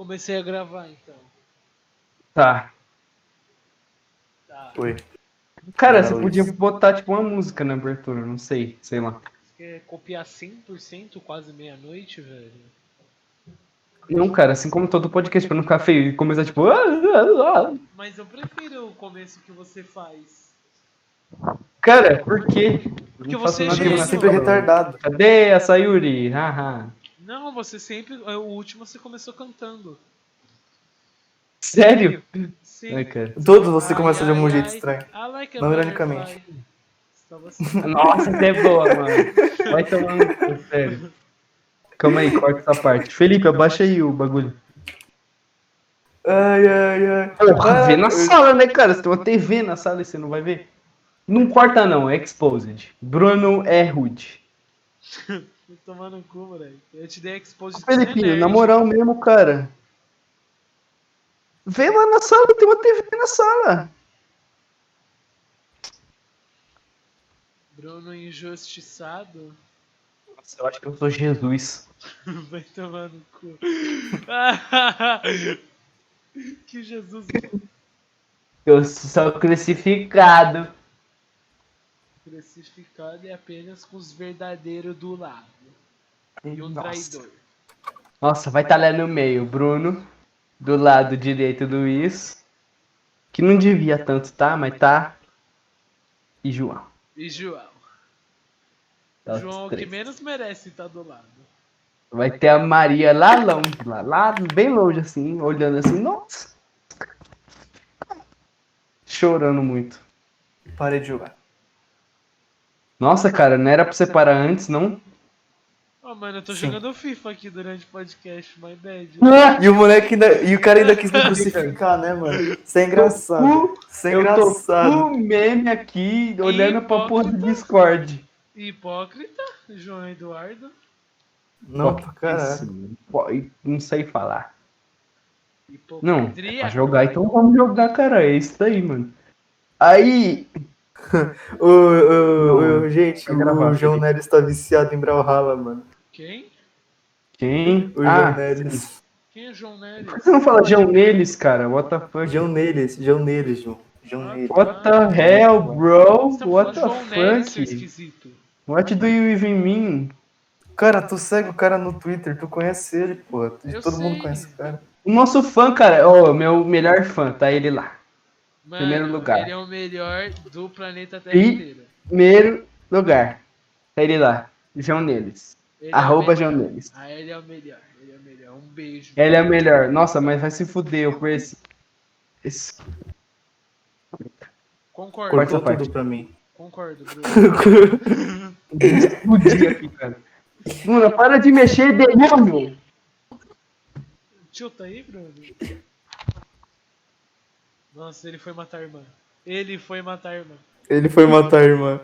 Comecei a gravar então. Tá. Tá. Oi. Cara, você podia botar tipo uma música na abertura, não sei, sei lá. Você quer copiar 100% quase meia-noite, velho? Não, cara, assim como todo podcast, pra não ficar feio e começar tipo. "Ah, ah, ah". Mas eu prefiro o começo que você faz. Cara, por quê? Porque você é gênio. Sempre retardado. Cadê a Sayuri? Haha. Não, você sempre. O último você começou cantando. Sério? Sim. Ai, cara. Todos você Ai, começa de ai, um jeito ai, estranho. I like Não ironicamente. Nossa, essa é boa, mano. Vai tomar no sério. Calma aí, corta essa parte. Felipe, abaixa aí o bagulho. Ai, ai, ai. Porra, Ah, vê na eu- sala, né, cara? Você tem uma TV na sala e você não vai ver. Não corta, não, é exposed. Bruno é rude. Tomar no cu, moleque. Eu te dei Felipinho, nerd. na moral mesmo, cara. Vê lá na sala, tem uma TV na sala. Bruno injustiçado. Nossa, eu acho que eu sou Jesus. Vai tomar no cu. que Jesus Eu sou crucificado. crucificado é apenas com os verdadeiros do lado. E um Nossa. traidor. Nossa, vai estar lá no meio, Bruno. Do lado direito, Luiz. Que não devia tanto, tá? Mas tá. E João. E João. Tá João o que menos merece estar do lado. Vai ter a Maria lá longe, lá, lá bem longe assim, olhando assim, nossa. Chorando muito. Parei de jogar. Nossa, cara, não era pra você parar antes, não? Ó, mano, eu tô Sim. jogando FIFA aqui durante o podcast, my bad. E o moleque ainda, e o cara ainda quis me crucificar, né, mano? Isso é engraçado. Isso é Eu tô engraçado. full meme aqui, olhando pra porra do Discord. Hipócrita, João Eduardo. Não, pra caralho. Não sei falar. Não, pra jogar, então vamos jogar, cara. É isso daí, mano. Aí, Ô, ô, ô, gente, o João Felipe. Neres tá viciado em Brawlhalla, mano. Quem? quem? O Ah, João Neres. Quem é João Neres? por que você não fala João neles, cara? What the fuck? João Neres, João Neres, João. João Ah, Neres. What the hell, bro? Você tá What the João Neres, seu fuck? esquisito. What do you even mean? Cara, tu segue o cara no Twitter, tu conhece ele, pô. Eu Todo mundo sei. conhece o cara. O nosso fã, cara, ó, meu melhor fã, tá ele lá. Mano, Primeiro lugar. Ele é o melhor do planeta Terra E- inteiro. Primeiro lugar, tá ele lá. João Neles. Ele Arroba é o João. Neles. Ah, ele é o melhor. Ele é o melhor. Um beijo. Ele é o melhor. Nossa, mas vai se fuder eu por esse. Concordo, Corta Cortou essa parte. tudo pra mim. concordo, Bruno. Explodir aqui, cara. Mano, para de mexer, demônio! Tio tá aí, Bruno? Nossa, ele foi matar a irmã. Ele foi matar a irmã. Ele foi matar a irmã.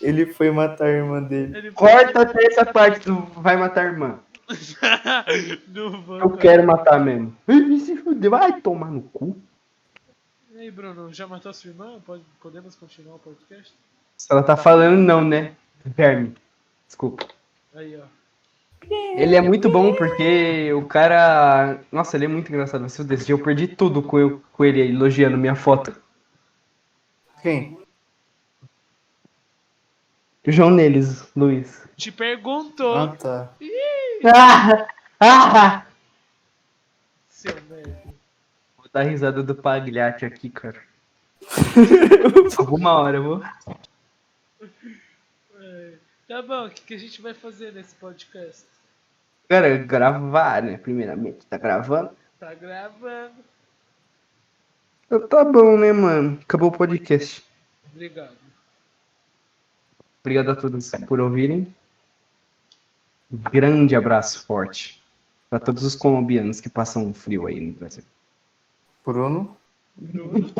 Ele foi matar a irmã dele. Corta até essa parte do vai matar a irmã. Não vou, Eu cara. quero matar mesmo. Ih, Se fuder, vai tomar no cu. E aí, Bruno, já matou a sua irmã? Pode- Podemos continuar o podcast? Se ela tá falando, não, né? Verme. Desculpa. Aí, ó. Ele é muito bom porque o cara. Nossa, ele é muito engraçado. Desse dia eu perdi tudo com, eu, com ele elogiando minha foto. Quem? João Neles, Luiz. Te perguntou, Ah, tá. Ah! Ah! seu merda. Vou dar risada do Pagliatti aqui, cara. Alguma hora eu vou. É. Tá bom, o que, que a gente vai fazer nesse podcast? Cara, gravar, né? Primeiramente, tá gravando? Tá gravando. Então Tá bom, né, mano? Acabou o podcast. Obrigado. Obrigado a todos por ouvirem. Grande abraço forte para todos os colombianos que passam frio aí no Brasil. Bruno? Bruno?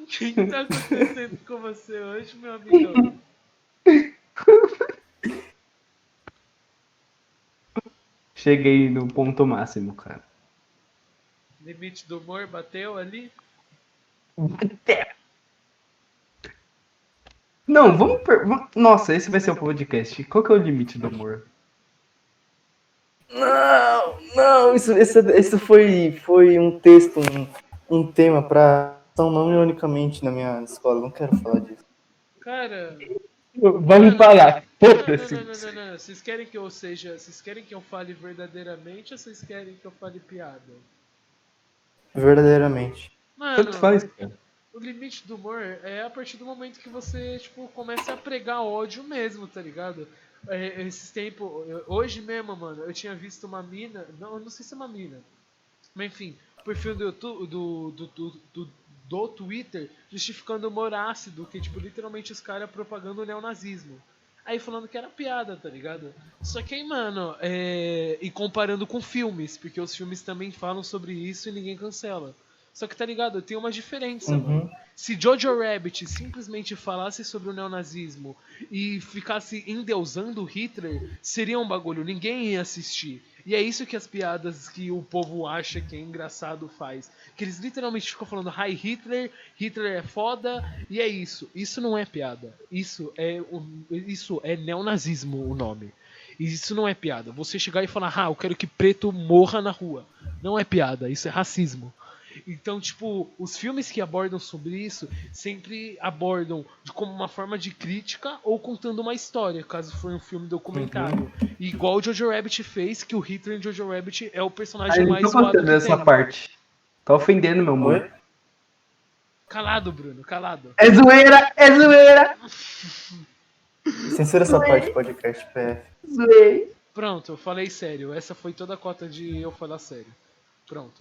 O que que tá acontecendo com você hoje, meu amigão? Cheguei no ponto máximo, cara. Limite do humor bateu ali? Não, vamos. per- Nossa, esse vai ser o podcast. Qual que é o limite do humor? Não, não, isso, isso, isso foi, foi um texto, um, um tema pra ação não ironicamente na minha escola. Não quero falar disso. Cara, não, não, Foda-se. não, não, não, não, não. Vocês querem que eu seja. Vocês querem que eu fale verdadeiramente ou vocês querem que eu fale piada? Verdadeiramente. Mano, Tanto faz, cara. o limite do humor é a partir do momento que você, tipo, começa a pregar ódio mesmo, tá ligado? É, esses tempos, hoje mesmo, mano, eu tinha visto uma mina, não, eu não sei se é uma mina, mas enfim, o perfil do YouTube, do, do, do, do, Twitter justificando humor ácido, que, tipo, literalmente os caras propagando o neonazismo. Aí falando que era piada, tá ligado? Só que aí, mano, é... e comparando com filmes, porque os filmes também falam sobre isso e ninguém cancela. Só que tá ligado, tem uma diferença, Uhum. mano. Se Jojo Rabbit simplesmente falasse sobre o neonazismo e ficasse endeusando Hitler, seria um bagulho, ninguém ia assistir. E é isso que as piadas que o povo acha que é engraçado faz. Que eles literalmente ficam falando Hi Hitler, Hitler é foda, e é isso. Isso não é piada. Isso é, isso é neonazismo o nome. E isso não é piada. Você chegar e falar, ah, eu quero que preto morra na rua. Não é piada, isso é racismo. Então, tipo, os filmes que abordam sobre isso sempre abordam de como uma forma de crítica ou contando uma história, caso for um filme documentário. Igual o Jojo Rabbit fez, que o Hitler em Jojo Rabbit é o personagem eu mais tô zoado que dessa tem. parte. Tá ofendendo, meu amor. Calado, Bruno, calado. É zoeira, é zoeira, Censura essa parte do podcast, PF. zoeira. Pronto, eu falei sério. Essa foi toda a cota de eu falar sério. Pronto.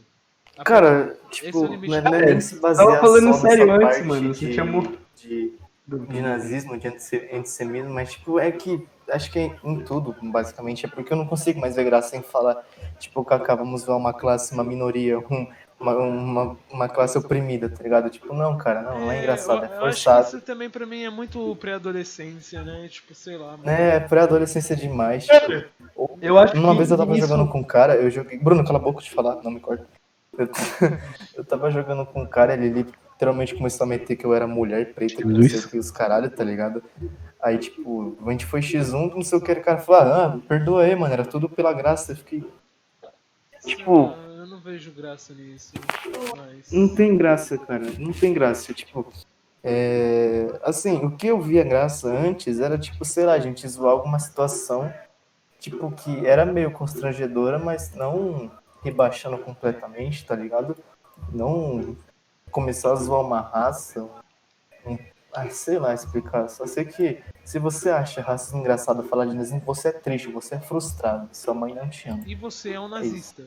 A Cara, tipo, é não é, não é nem se basear Tava falando só sério nessa antes, mano, você de, chamou- de, de nazismo, de antisse- antissemismo, mas tipo, é que acho que é em tudo, basicamente, é porque eu não consigo mais ver graça em falar, tipo, Kaká, vamos ver uma classe, uma minoria, um- uma, uma, uma classe oprimida, tá ligado? Tipo, não, cara, não, não é engraçado, eu, é eu acho que forçado. isso também pra mim é muito pré-adolescência, né? Tipo, sei lá. mano. É, pré-adolescência demais. Tipo, Eu acho uma que vez eu tava isso- jogando com um cara, eu joguei. Bruno, cala a boca de falar, não me corta. Eu, eu tava jogando com um cara, ele literalmente começou a meter que eu era mulher preta, que não sei o que, os caralho, tá ligado? Aí, tipo, a gente foi X1, não sei o que, o cara falou, ah, perdoa aí, mano, era tudo pela graça. Eu fiquei. tipo- Ah, eu não vejo graça nisso. Mas... Não tem graça, cara, não tem graça. Tipo, é, assim, o que eu via graça antes era, tipo, sei lá, a gente zoar alguma situação, tipo, que era meio constrangedora, mas não rebaixando completamente, tá ligado? Não começar a zoar uma raça. ah, sei lá explicar. Só sei que se você acha raça engraçado falar de nazismo, você é triste, você é frustrado. Sua mãe não te ama. E você é um nazista.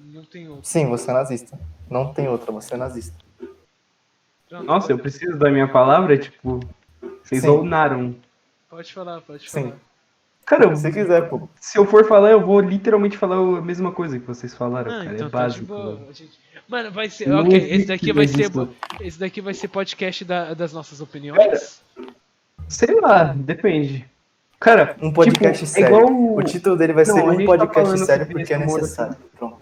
Não tem outro. Sim, você é nazista. Não tem outra, você é nazista. Nossa, eu preciso da minha palavra, tipo, vocês Sim. ounaram. Pode falar, pode Sim. Cara, Se quiser, pô. se eu for falar, eu vou literalmente falar a mesma coisa que vocês falaram, Ah, cara. então é tá básico. boa. a gente- Mano, vai ser. Não Ok, esse daqui vai ser. disso. Esse daqui vai ser podcast da- das nossas opiniões. Sei lá, depende. Cara, Um podcast tipo, sério. É igual... O título dele vai Não, ser Um tá Podcast falando Sério porque é necessário. Pronto.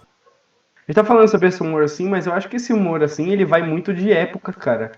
A gente tá falando sobre esse humor assim, mas eu acho que esse humor assim, ele vai muito de época, cara.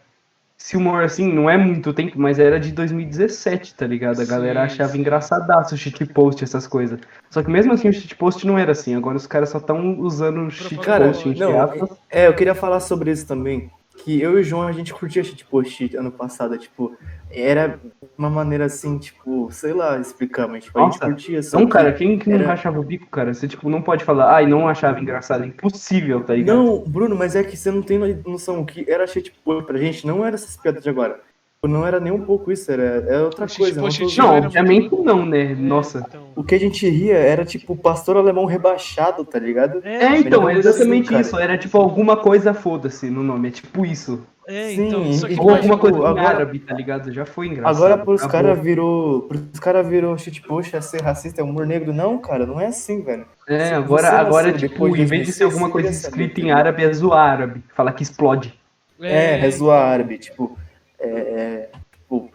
Humor assim, não é muito tempo, mas era de 2017, tá ligado? A Sim, galera achava sim. engraçadaço o shitpost, essas coisas. Só que mesmo assim o shitpost não era assim, agora os caras só estão usando o Cara, shitpost entre não, é, eu queria falar sobre isso também. Que eu e o João, a gente curtia shitpost ano passado. Tipo, era uma maneira assim, tipo, sei lá explicar, mas tipo, a gente curtia. só Então, que- cara, quem que não era- rachava o bico, cara? Você, tipo, não pode falar, ai, não achava engraçado. É impossível, tá ligado? Não, Bruno, mas é que você não tem noção. O que era shitpost pra gente não era essas piadas de agora. Não era nem um pouco isso, era, era outra O coisa. não shitpost tô- Não, era obviamente muito- não, né? É, Nossa. então. O que a gente ria era tipo pastor alemão rebaixado, tá ligado? É, então, é Melhor exatamente assim, isso. Era tipo alguma coisa, foda-se no nome. É tipo isso. É, Sim, então. E- Ou alguma coisa em agora- árabe, tá ligado? Já foi engraçado. Agora pros caras virou. Pros caras virou shitpost é ser racista, é humor negro. Não, cara, não é assim, velho. É, Se agora, agora nasceu tipo, depois de em vez de ser 2006, alguma coisa deveria escrita em árabe, é zoar árabe. Falar que explode. É, é zoar árabe, tipo. É, é, tipo,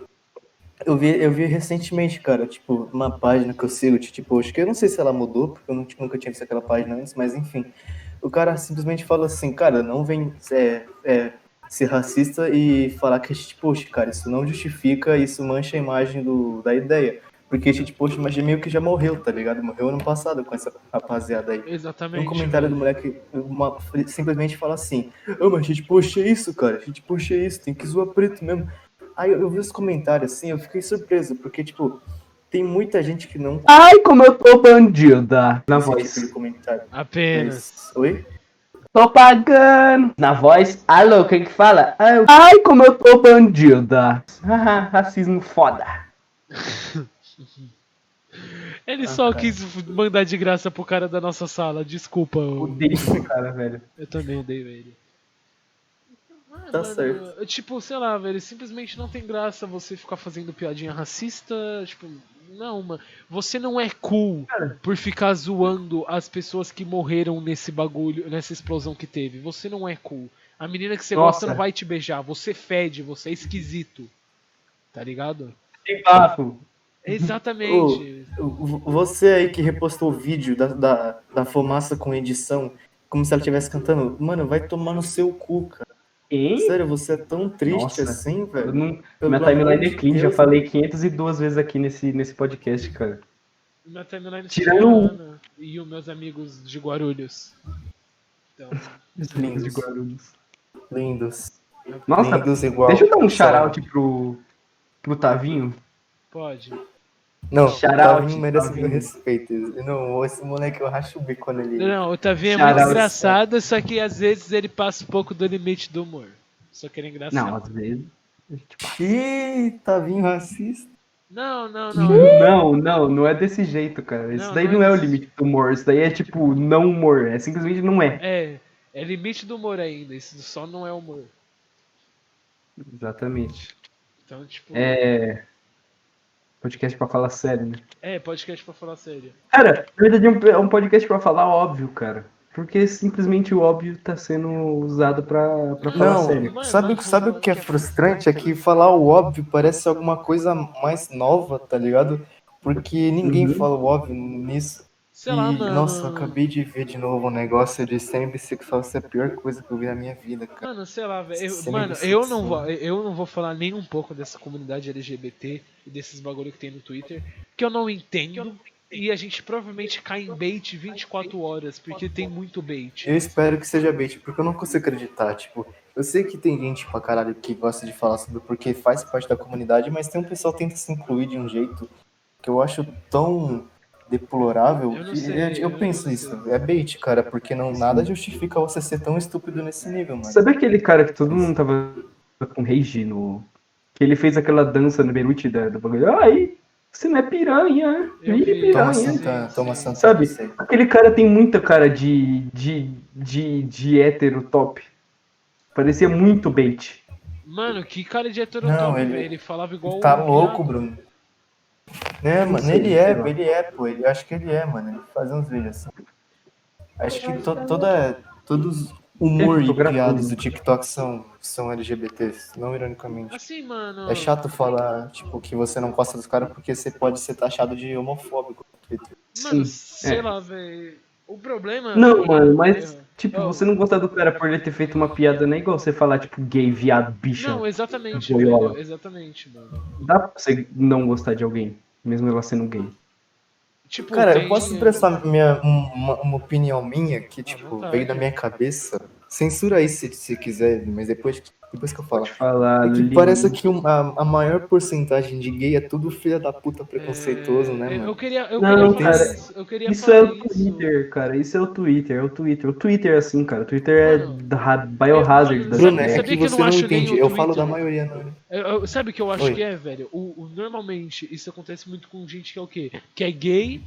eu vi, eu vi recentemente, cara, tipo, uma página que eu sigo, tipo, acho que eu não sei se ela mudou, porque eu não- nunca tinha visto aquela página antes, mas enfim. O cara simplesmente fala assim, cara, não vem é, é, ser racista e falar que é shitpost, cara, isso não justifica, isso mancha a imagem do, da ideia. Porque shitpost, mas meio que já morreu, tá ligado? Morreu ano passado com essa rapaziada aí. Tem Exatamente. um comentário do moleque uma- simplesmente fala assim: Ô, mas shitpost é isso, cara. Shitpost é isso, tem que zoar preto mesmo. Aí eu vi os comentários assim, eu fiquei surpreso, porque, tipo, tem muita gente que não Ai, como eu tô bandida. Na esse voz. tipo comentário. Apenas. Mas- Oi? Tô pagando. Na voz. Alô, quem que fala? Eu- Ai, como eu tô bandida. Haha, racismo foda. Ele Ah, só cara. quis mandar de graça pro cara da nossa sala. Desculpa. eu- Odeio esse cara, velho. Eu também odeio ele. Ah, Tá certo. eu- Tipo, sei lá, velho, simplesmente não tem graça você ficar fazendo piadinha racista. Tipo, não, mano. Você não é cool por ficar zoando as pessoas que morreram nesse bagulho, nessa explosão que teve. Você não é cool. A menina que você Nossa. gosta não vai te beijar. Você fede, você é esquisito. Tá ligado? Tem bafo. Exatamente. V- Você aí que repostou o vídeo da, da, da fumaça com edição, como se ela estivesse cantando, mano, vai tomar no seu cu, cara. Sério, você é tão triste Nossa. assim, velho? não... Minha timeline é clean, já falei 502 vezes aqui nesse, nesse podcast, cara. Minha timeline Tirando um. Ana e os meus amigos de Guarulhos. Então, Lindos. De Guarulhos. Lindos. Nossa, Lindos igual. deixa eu dar um Só- shout pro, pro Tavinho. pode. Não, o Tavinho merece Tavinho. meu respeito. Não, esse moleque eu racho o bico quando ele. Não, o Tavinho é muito engraçado, só que às vezes ele passa um pouco do limite do humor. Só que ele é engraçado. Não, às vezes. Ih, Tavinho racista. Não, não, não. Não, não, não é desse jeito, cara. Isso Não, daí não não é é o limite do humor. Isso daí é tipo não humor. É simplesmente não é. É, é limite do humor ainda. Isso só não é humor. Exatamente. Então, tipo. É. Podcast pra falar sério, né? É, podcast pra falar sério. Cara, na verdade é um, é um podcast pra falar óbvio, cara. Porque simplesmente o óbvio tá sendo usado pra, pra falar Não, sério. Mano, sabe, mas sabe o que é que é frustrante? É que falar o óbvio parece alguma coisa mais nova, tá ligado? Porque ninguém Uhum. fala o óbvio nisso. Sei lá, E, mano. Nossa, acabei de ver de novo um negócio de ser bissexual, isso é a pior coisa que eu vi na minha vida, cara. Mano, sei lá, velho. Mano, eu não, vou, eu não vou falar nem um pouco dessa comunidade LGBT e desses bagulho que tem no Twitter, que eu não entendo. E a gente provavelmente cai em bait 24 horas, porque tem muito bait. Eu espero que seja bait, porque eu não consigo acreditar, tipo, eu sei que tem gente pra caralho que gosta de falar sobre porque faz parte da comunidade, mas tem um pessoal que tenta se incluir de um jeito que eu acho tão deplorável. Eu sei, eu, eu eu penso não isso, é bait, cara, porque não nada justifica você ser tão estúpido nesse nível, mano. Sabe aquele cara que todo mundo tava com rage no. Que ele fez aquela dança no Beirute da, do bagulho. Ai, você não é piranha. Eu Ih, vi. Toma piranha. Santana, sim, toma sim. Santana. Sabe? Aquele cara tem muita cara de. de. de, de hétero top. Parecia muito bait. Mano, que cara de Não, heterotop, ele-. Ele falava igual Tá um louco, viado. Bruno. É, mano, ele é, ele é, pô. Ele, eu acho que ele é, mano. Ele faz uns vídeos assim. Acho que to, toda, todos humor e piadas do TikTok são, são LGBTs, não ironicamente. Assim, mano. É chato falar, tipo, que você não gosta dos caras porque você pode ser taxado de homofóbico no Twitter. Mano, Sim, sei é. lá, velho. O problema. Não, é- mano, mas, é- tipo, Oh. você não gostar do cara por ele ter feito uma piada, não é igual você falar, tipo, gay, viado, bicha. Não, exatamente, velho. Exatamente, mano. Dá pra você não gostar de alguém, mesmo ela sendo gay. Tipo, Cara, eu posso expressar minha, uma, uma opinião minha que, tipo, vontade. veio da minha cabeça. Censura aí se, se quiser, mas depois, depois que eu falo. Pode falar. É que lindo. parece que a, a maior porcentagem de gay é tudo filha da puta preconceituoso, É, né, Eu mano? queria, eu Não, queria cara, isso. Eu queria Isso é o Twitter, cara. Isso é o Twitter, é o Twitter. O Twitter é assim, cara. O Twitter é Biohazard. eu- da Bruno, é que que eu não você não, entende. Eu falo da maioria, não. Eu- eu- sabe o que eu acho Oi. que é, velho? O, o- normalmente isso acontece muito com gente que é o quê? Que é gay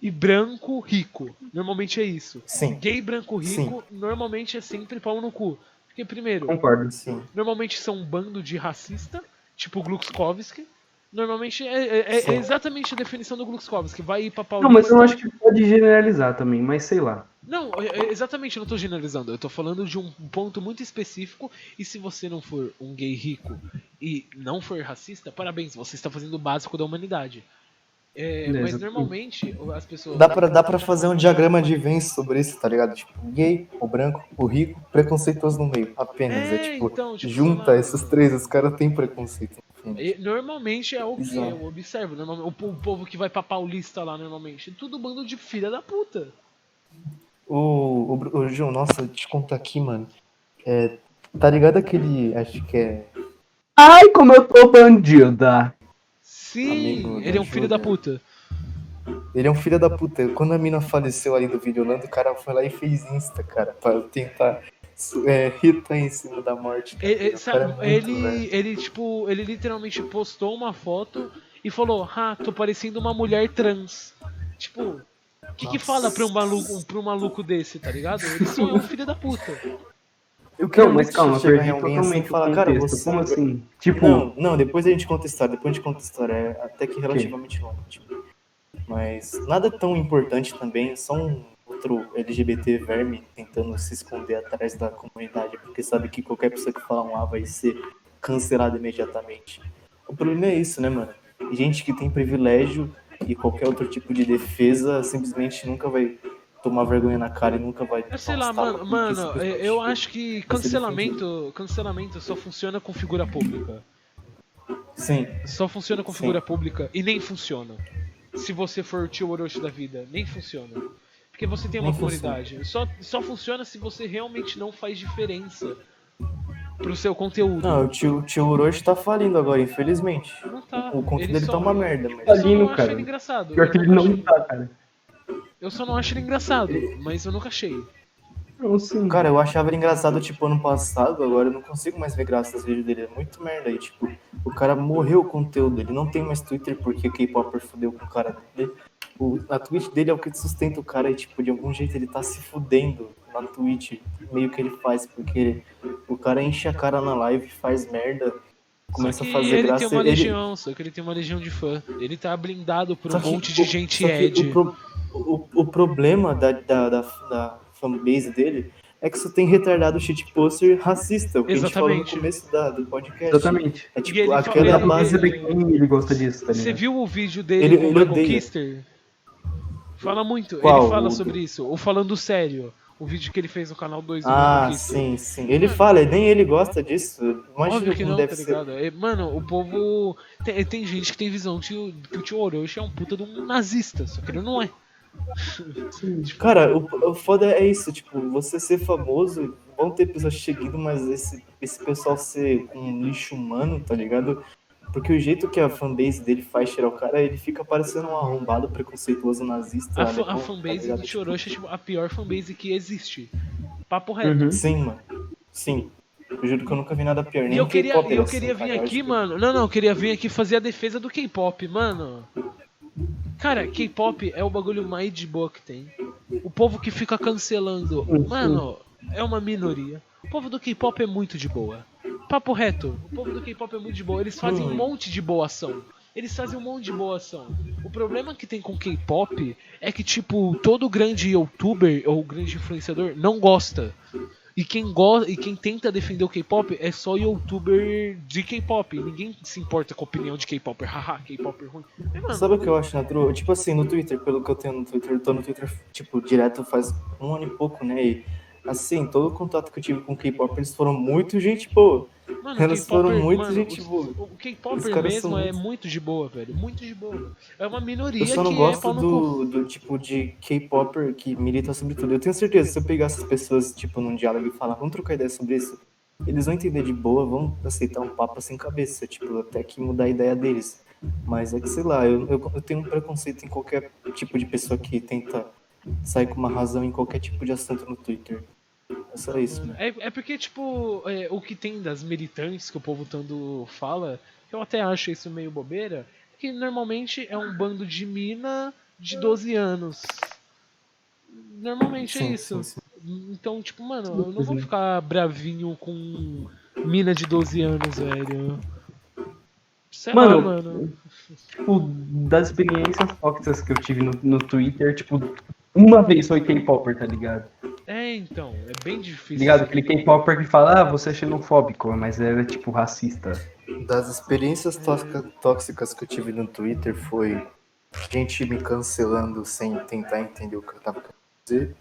e branco rico. Normalmente é isso. Sim, Gay, branco, rico, normalmente é sempre pau no cu. Porque, primeiro, Concordo. sim. normalmente são um bando de racista, tipo Gluxkovski. Normalmente é, é- é exatamente a definição do Gluxkovski. Vai ir pra pau Não, mas eu acho que pode generalizar também, mas sei lá. Não, é- é exatamente, eu não tô generalizando. Eu tô falando de um ponto muito específico. E se você não for um gay rico e não for racista, parabéns, você está fazendo o básico da humanidade. É, mas normalmente as pessoas. Dá pra, dá pra fazer um diagrama de Venn sobre isso, tá ligado? Tipo, gay, o branco, o rico, preconceituoso no meio. Apenas. É, É, tipo, então, tipo, junta lá. esses três, os caras têm preconceito. E, normalmente é o que Exato. eu observo. O, o povo que vai pra Paulista lá, normalmente. Tudo bando de filha da puta. O, o, o João, nossa, te contar aqui, mano. É, tá ligado aquele. Acho que é. Ai, como eu tô bandida. Sim, Amigo, ele é um filho da puta. Ele é um filho da puta. Quando a mina faleceu ali do Videolando, o cara foi lá e fez Insta, cara, pra tentar é, irritar em cima da morte. cara. Ele, sabe, é muito, ele, ele, tipo, ele literalmente postou uma foto e falou: Ah, tô parecendo uma mulher trans. Tipo, o que, que fala pra um, maluco, pra um maluco desse, tá ligado? Ele só é um filho da puta. Eu quero Não, mas calma, perdi totalmente assim e falar, o cara, contexto. você. Como assim? Tipo, Não, não, depois a gente conta a história, depois a gente conta a história. É até que relativamente longa, tipo. Mas nada tão importante também, é só um outro LGBT verme tentando se esconder atrás da comunidade, porque sabe que qualquer pessoa que falar um A vai ser cancelada imediatamente. O problema é isso, né, mano? Gente que tem privilégio e qualquer outro tipo de defesa simplesmente nunca vai tomar vergonha na cara e nunca vai. Eu sei lá, mano, mano, eu acho que cancelamento, cancelamento só funciona com figura pública. Sim, Só funciona com Sim. figura pública e nem funciona. Se você for o tio Orochi da vida, nem funciona. Porque você tem uma Nem funciona. comunidade. Só, só funciona se você realmente não faz diferença pro seu conteúdo. Não, o tio, o tio Orochi tá falindo agora, infelizmente. Não tá. O conteúdo Ele dele só- tá uma merda, mas. Só Falindo, não acho cara. ele engraçado. pior que ele não achei- tá, cara. Eu só não acho ele engraçado, mas eu nunca achei. Não, sim. Cara, eu achava ele engraçado, tipo, ano passado, agora eu não consigo mais ver graça nos vídeos dele. É muito merda aí, tipo, o cara morreu o conteúdo, ele não tem mais Twitter porque o K-Popper fudeu com o cara dele. O, a Twitch dele é o que sustenta o cara e, tipo, de algum jeito ele tá se fudendo na Twitch, meio que ele faz, porque o cara enche a cara na live, faz merda, começa que a fazer ele graça. tem uma ele- legião, só que ele tem uma legião de fã. Ele tá blindado por Só um que monte de o- gente só que Ed. O, o- o problema da, da, da, da fanbase dele é que só tem retardado shitposter racista, o que a gente falou no Exatamente. começo da, do podcast. Exatamente. É ele tipo, aquela ele- base. perceber quem ele gosta disso, tá Você viu o vídeo dele Ele- com o ele. Kister? Fala muito. Qual? Ele fala O- sobre isso. Ou falando sério. O vídeo que ele fez no canal 2 do Ah, sim, sim. Ele fala, nem ele gosta disso. Imagina Óbvio que não, deve tá ser. ligado? É, Mano, o povo. Tem, tem gente que tem visão que o, que o tio Orochi é um puta de um nazista, só que ele não é. Cara, o, o foda é isso, tipo, você ser famoso, vão ter pessoas chegando, mas esse, esse pessoal ser um lixo humano, tá ligado? Porque o jeito que a fanbase dele faz tirar o cara, ele fica parecendo um arrombado, preconceituoso, nazista. A, fa- a tá fanbase ligado? do tio Orochi é tipo, a pior fanbase que existe. Papo reto. Uhum. Sim, mano. Sim. Eu juro que eu nunca vi nada pior. E Nem eu queria, eu assim, queria cara. vir Eu aqui, acho que- mano. Não, não, eu queria vir aqui fazer a defesa do K-pop, mano. Cara, K-pop é o bagulho mais de boa que tem. O povo que fica cancelando, mano, é uma minoria. O povo do K-pop é muito de boa. Papo reto, o povo do K-pop é muito de boa. Eles fazem um monte de boa ação. Eles fazem um monte de boa ação. O problema que tem com K-pop é que, tipo, todo grande youtuber ou grande influenciador não gosta. E quem gosta e quem tenta defender o K-pop é só youtuber de K-pop. Ninguém se importa com a opinião de K-popper. Haha, K-popper ruim. Mas, mano, Sabe o que eu acho, Natro? Tipo assim, no Twitter, pelo que eu tenho no Twitter, eu tô no Twitter, tipo, direto faz um ano e pouco, né? E, assim, todo o contato que eu tive com K-pop, eles foram muito gente boa. Mano, foram muito mano, gente os- boa. O caras mesmo é muito- muito de boa, velho. Muito de boa. É uma minoria Eu só não que é gosto cu. do, do tipo de K-Popper que milita sobre tudo. Eu tenho certeza, se eu pegar essas pessoas, tipo, num diálogo e falar, vamos trocar ideia sobre isso, eles vão entender de boa, vão aceitar um papo sem cabeça, tipo, até que mudar a ideia deles. Mas é que, sei lá, eu, eu, eu tenho um preconceito em qualquer tipo de pessoa que tenta sair com uma razão em qualquer tipo de assunto no Twitter. É só isso, né? É, é porque, tipo, é, o que tem das militantes que o povo tanto fala, eu até acho isso meio bobeira, que normalmente é um bando de mina de 12 anos. Normalmente é Sim, isso. sim, sim. Então, tipo, mano, eu não vou ficar bravinho com mina de 12 anos, velho. Sei Mano, lá, mano. Tipo, das experiências tóxicas que eu tive no, no Twitter, tipo, uma vez foi K-Popper, tá ligado? É, então, é bem difícil. Ligado? Aquele K-Popper que fala, ah, você é xenofóbico, mas era, tipo, racista. Das experiências tóxica- tóxicas que eu tive no Twitter foi gente me cancelando sem tentar entender o que eu tava querendo dizer.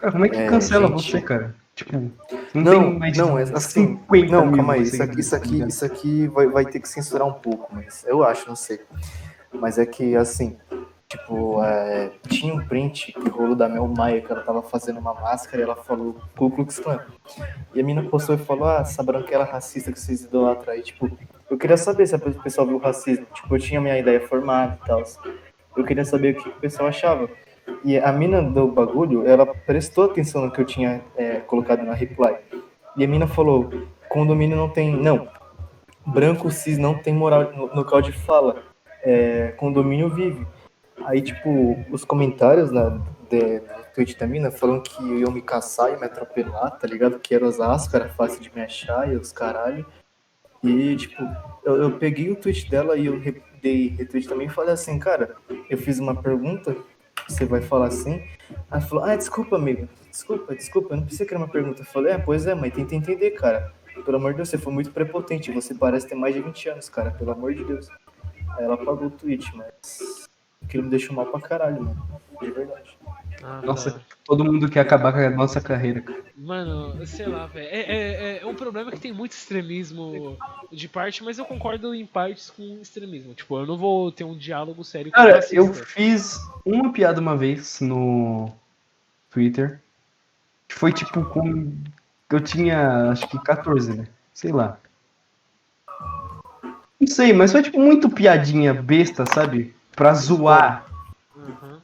Cara, como é que É, cancela gente. você, cara? Tipo, não, Não, tem mais não, é assim. 50 Não, calma aí. Isso aqui, isso aqui, isso aqui vai, vai ter que censurar um pouco, mas eu acho, não sei. Mas é que, assim, tipo, é, tinha um print que rolou da Mel Maia, que ela tava fazendo uma máscara e ela falou Ku Klux Klan. E a mina postou e falou, ah, essa branquela racista que vocês idolatram aí. Tipo, eu queria saber se o pessoal viu racismo. Tipo, eu tinha minha ideia formada e tal. Eu queria saber o que o pessoal achava. E a mina do bagulho, ela prestou atenção no que eu tinha é, colocado na reply. E a mina falou, condomínio não tem. Não. Branco cis não tem moral no local de fala. É, condomínio vive. Aí, tipo, os comentários na, de, no tweet da mina falando que iam me caçar e me atropelar, tá ligado? Que era Osasco, era fácil de me achar e os caralho. E, tipo, eu, eu peguei o tweet dela e eu re- dei retweet também e falei assim, cara, eu fiz uma pergunta, você vai falar assim? Ela falou, ah, desculpa, amigo, desculpa, desculpa, eu não pensei que era uma pergunta. Eu falei, é, pois é, mas tenta entender, cara. Pelo amor de Deus, você foi muito prepotente, você parece ter mais de 20 anos, cara, pelo amor de Deus. Aí ela apagou o tweet, mas aquilo me deixou mal pra caralho, mano, de verdade. Ah, Nossa, tá. todo mundo quer acabar com a nossa carreira, cara. Mano, sei lá, velho. É, é, é um problema que tem muito extremismo de parte, mas eu concordo em partes com extremismo. Tipo, eu não vou ter um diálogo sério com Cara, eu fiz uma piada uma vez no Twitter. Foi tipo com. Eu tinha acho que 14, né? Sei lá. Não sei, mas foi tipo muito piadinha besta, sabe? Pra zoar. Uhum.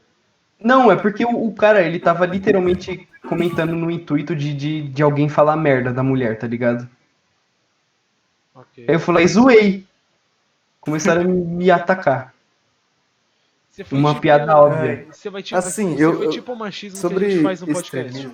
Não, é porque o, o cara, ele tava literalmente comentando no intuito de, de, de alguém falar merda da mulher, tá ligado? Ok. Aí eu falei, zoei. Começaram a me- atacar. Você foi Uma tipo- piada óbvia. Você vai tipo, Assim, você eu- foi tipo o machismo que a Sobre gente faz no podcast.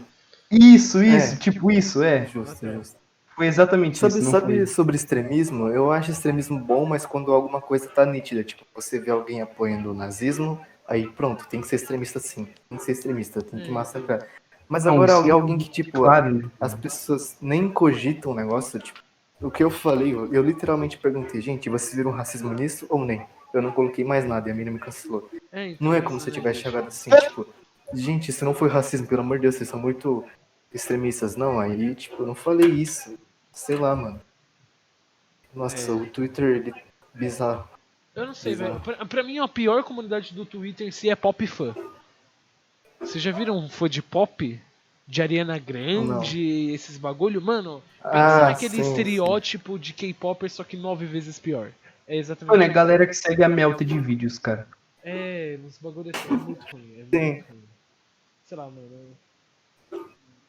Isso, isso, É. tipo isso, é. justo, justo. Foi exatamente Sabe, isso. sabe foi? sobre extremismo? Eu acho extremismo bom, mas quando alguma coisa tá nítida, tipo, você vê alguém apoiando o nazismo, aí pronto, tem que ser extremista sim. Tem que ser extremista, tem que Hum. massacrar. Mas Não, agora sim, alguém que, tipo, Claro. as pessoas nem cogitam o negócio, tipo, o que eu falei, eu, eu literalmente perguntei, gente, vocês viram racismo nisso ou nem? Eu não coloquei mais nada e a menina me cancelou. É, então, Não é como se eu tivesse chegado assim, É. tipo, gente, isso não foi racismo, pelo amor de Deus, vocês são muito extremistas. Não, aí, tipo, eu não falei isso. Sei lá, mano. Nossa, É. o Twitter, ele bizarro. Eu não sei, velho. Pra, pra mim, a pior comunidade do Twitter em si é pop fã. Vocês já viram um fã de pop? De Ariana Grande, esses bagulho? Mano, pensa Ah, naquele sim, estereótipo de K-Popper, só que nove vezes pior. É exatamente Mano, é a galera que segue a Melt de vídeos, cara. É, os bagulho é muito ruim. É muito Sim. ruim. Sei lá, mano.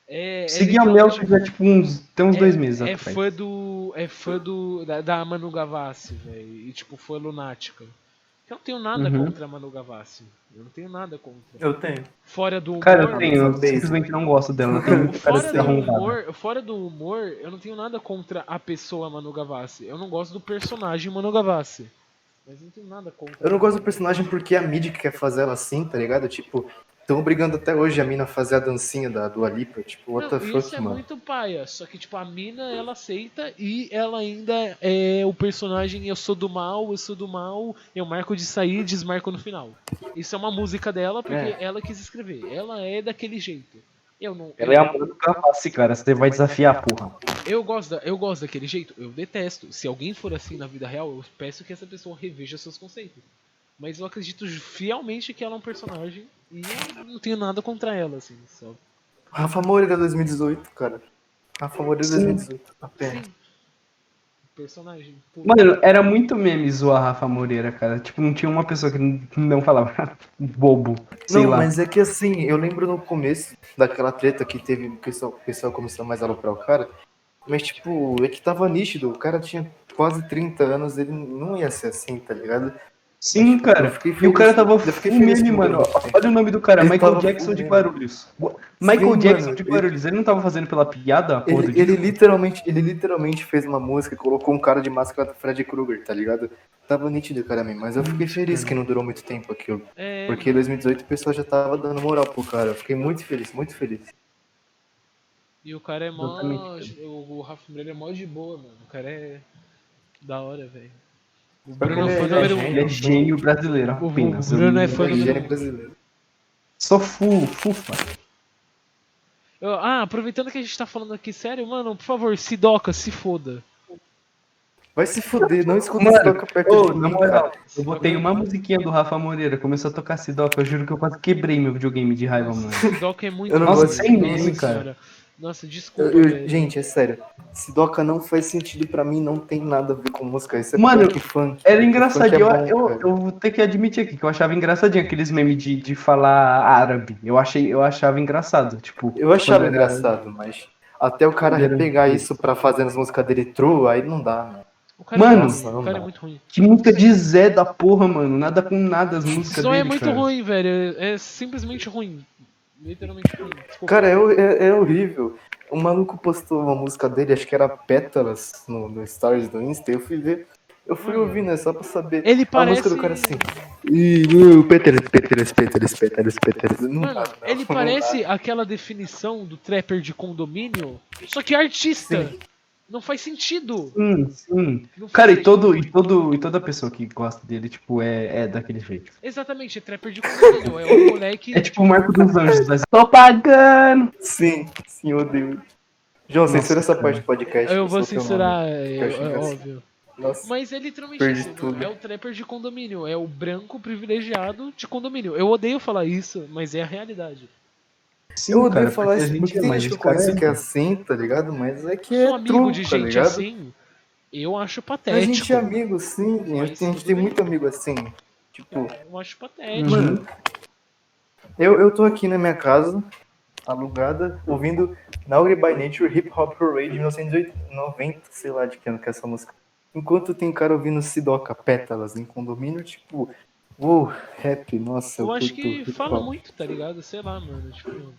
É, é Segui a literalmente Melt já, tipo, uns. Tem uns é- dois meses é atrás. fã do. É fã do. Da, da Manu Gavassi, velho. E tipo, fã lunática. Eu não tenho nada Uhum. contra a Manu Gavassi. Eu não tenho nada contra. Eu tenho. Fora do humor. Cara, eu tenho, eu simplesmente não gosto dela. Fora do, humor, fora do humor, eu não tenho nada contra a pessoa Manu Gavassi. Eu não gosto do personagem Manu Gavassi. Mas eu não tenho nada contra. Eu não gosto do personagem porque é a mídia que quer fazer ela assim, tá ligado? Tipo, estão obrigando até hoje a mina a fazer a dancinha da Dua Lipa. Tipo, what Não, the isso fuck, é mano. muito paia. Só que, tipo, a mina, ela aceita e ela ainda é o personagem eu sou do mal, eu sou do mal, eu marco de sair e desmarco no final. Isso é uma música dela porque É. ela quis escrever. Ela é daquele jeito. Eu não. Ela é a mãe do capaz, cara. Você vai desafiar, porra. Eu gosto, da- eu gosto daquele jeito, eu detesto. Se alguém for assim na vida real, eu peço que essa pessoa reveja seus conceitos. Mas eu acredito fielmente que ela é um personagem e eu não tenho nada contra ela, assim. Só... Rafa Moreira 2018, cara. Rafa Moreira Sim. 2018. Apenas. Sim. Personagem. Mano, era muito meme zoar a Rafa Moreira, cara. Tipo, não tinha uma pessoa que não- não falava bobo, sei Não, lá. mas é que assim, eu lembro no começo daquela treta que teve, o pessoal, o pessoal começou mais a aloprar o cara. Mas, tipo, é que tava nítido. O cara tinha quase 30 anos, ele não ia ser assim, tá ligado? Sim, Eu cara. E o cara tava com mano. ele. Olha o nome do cara, Ele Michael Jackson de. Guarulhos. Michael Sim, Jackson mano, de ele- Guarulhos. Ele não tava fazendo pela piada, Ele, ele literalmente, ele literalmente fez uma música e colocou um cara de máscara do Freddy Krueger, tá ligado? Tava nítido, cara, mesmo. Mas eu fiquei feliz que não durou muito tempo aquilo. é, Porque em 2018 o pessoal já tava dando moral pro cara. Eu fiquei muito feliz, muito feliz. E o cara é mó. O Rafa Moreira é mó de boa, mano. O cara é. Da hora, velho. O Bruno ele é fã é número gênio. Ele é gênio brasileiro, O- o apenas. Bruno é fã número é um. brasileiro. Sou full, full fã. Eu- ah, aproveitando que a gente tá falando aqui sério, mano, por favor, Sidoca, se foda. Vai se fuder, não escuta Mano, Sidoca perto Ô, de na mim, moral, cara. eu botei uma musiquinha do Rafa Moreira, começou a tocar Sidoca, eu juro que eu quase quebrei meu videogame de raiva, mano. Sidoca é muito Eu não gosto sem nossa meme, cara. senhora. Nossa, desculpa, Eu- eu- gente, é sério. Sidoca não faz sentido pra mim, não tem nada a ver com música. Isso é Mano, funk. Era Funk engraçadinho, é bom, eu, eu vou ter que admitir aqui que eu achava engraçadinho aqueles memes de, de falar árabe. Eu, achei, eu achava engraçado, tipo... Eu achava engraçado, mas até o cara Era- pegar isso pra fazer nas músicas dele true, aí não dá, mano. O cara Mano, é é. Que música de Zé da porra, mano. Nada com nada as músicas Só dele, é muito cara. ruim, velho. É simplesmente ruim. Literalmente. Desculpa. Cara, é, é, é horrível. O maluco postou uma música dele, acho que era Pétalas, no, no Stories do Insta, eu fui ver. Eu fui ouvir, né? Só pra saber. Ele A parece. música do cara assim. Ih, não, Pétalas, Pétalas, Pétalas, Pétalas, Pétalas. Mano, ele não parece dá. aquela definição do trapper de condomínio, só que artista. Sim. Não faz sentido. Sim, sim. Não faz Cara, e, todo, e, todo, e toda pessoa que gosta dele, tipo, é, é daquele jeito. Exatamente, é trapper de condomínio. É um moleque. É tipo o Marco dos Anjos. Mas... Tô pagando! Sim, sim, eu odeio. João, Nossa, censura essa parte do podcast. Eu vou censurar, é, é óbvio. Nossa. Mas é literalmente Perdi isso. tudo. É o trapper de condomínio. É o branco privilegiado de condomínio. Eu odeio falar isso, mas é a realidade. Sim, Eu odeio cara, falar a isso, porque é tem mais gente que é- que é assim, tá ligado? Mas é que Sou é amigo truco, de tá gente ligado? assim, eu acho A patético. gente é amigo, sim. A gente, a tem bem. muito amigo assim. Tipo, Eu acho patético. Uhum. eu, eu tô aqui na minha casa, alugada, ouvindo Nauri by Nature Hip Hop Parade de 1990, sei lá de que ano que é essa música. Enquanto tem cara ouvindo Sidoca Pétalas em condomínio, tipo, uou, rap, nossa, Eu eu acho que fala muito, tá ligado? Sei lá, mano. Tipo.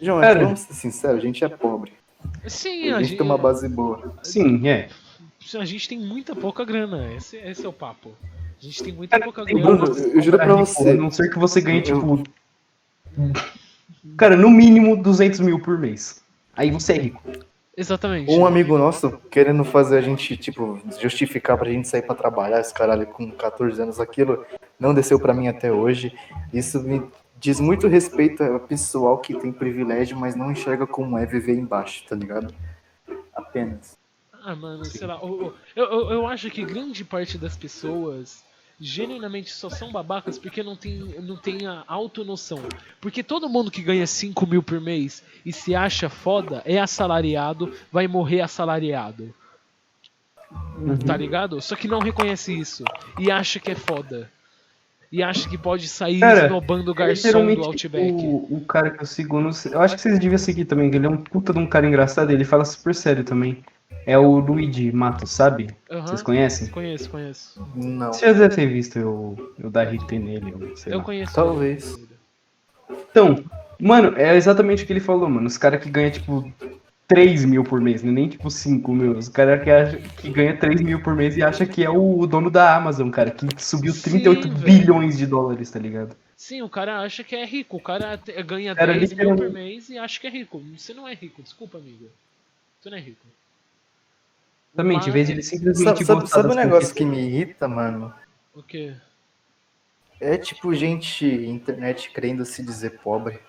João, Cara. vamos ser sinceros, a gente é pobre. Sim, A a gente gente, tem uma base boa. Sim, é. a gente tem muita pouca grana. Esse, esse é o papo. A gente tem muita pouca Tem grana. Bruno, eu juro pra você. A não ser que você ganhe, Eu- tipo. Cara, no mínimo 200 mil por mês. Aí você é rico. Exatamente. Um amigo nosso querendo fazer a gente, tipo, justificar pra gente sair pra trabalhar, esse caralho com 14 anos, aquilo não desceu pra mim até hoje. Isso me diz muito respeito ao pessoal que tem privilégio, mas não enxerga como é viver embaixo, tá ligado? Apenas. Ah, mano, sei lá. Eu, eu, eu- acho que grande parte das pessoas genuinamente só são babacas porque não tem, não tem a autonoção. Porque todo mundo que ganha 5 mil por mês e se acha foda é assalariado, vai morrer assalariado. Tá ligado? Só que não reconhece isso. E acha que é foda. E acha que pode sair Cara, esnobando o garçom Literalmente, do Outback. O, o cara que eu sigo, não sei- eu acho que vocês deviam seguir também, que ele é um puta de um cara engraçado, ele fala super sério também. É o Luigi Matos, sabe? Aham. Vocês conhecem? Conheço, conheço. Não. Vocês já devem ter visto eu, eu dar RT nele, Eu lá. conheço. Talvez. Então, mano, é exatamente o que ele falou, mano. Os caras que ganham, tipo, 3 mil por mês, né? nem tipo 5 mil. Os caras que, acha- que ganham 3 mil por mês e acha que é o dono da Amazon, cara, que subiu Sim, 38 velho. bilhões de dólares, tá ligado? Sim, o cara acha que é rico. O cara ganha Cara, 10 mil por mês e acha que é rico. Você não é rico, desculpa, amigo. Você não é rico. Exatamente, em vez de ele simplesmente Sabe, sabe, um negócio que me irrita, mano? O quê? É tipo gente internet querendo se dizer pobre.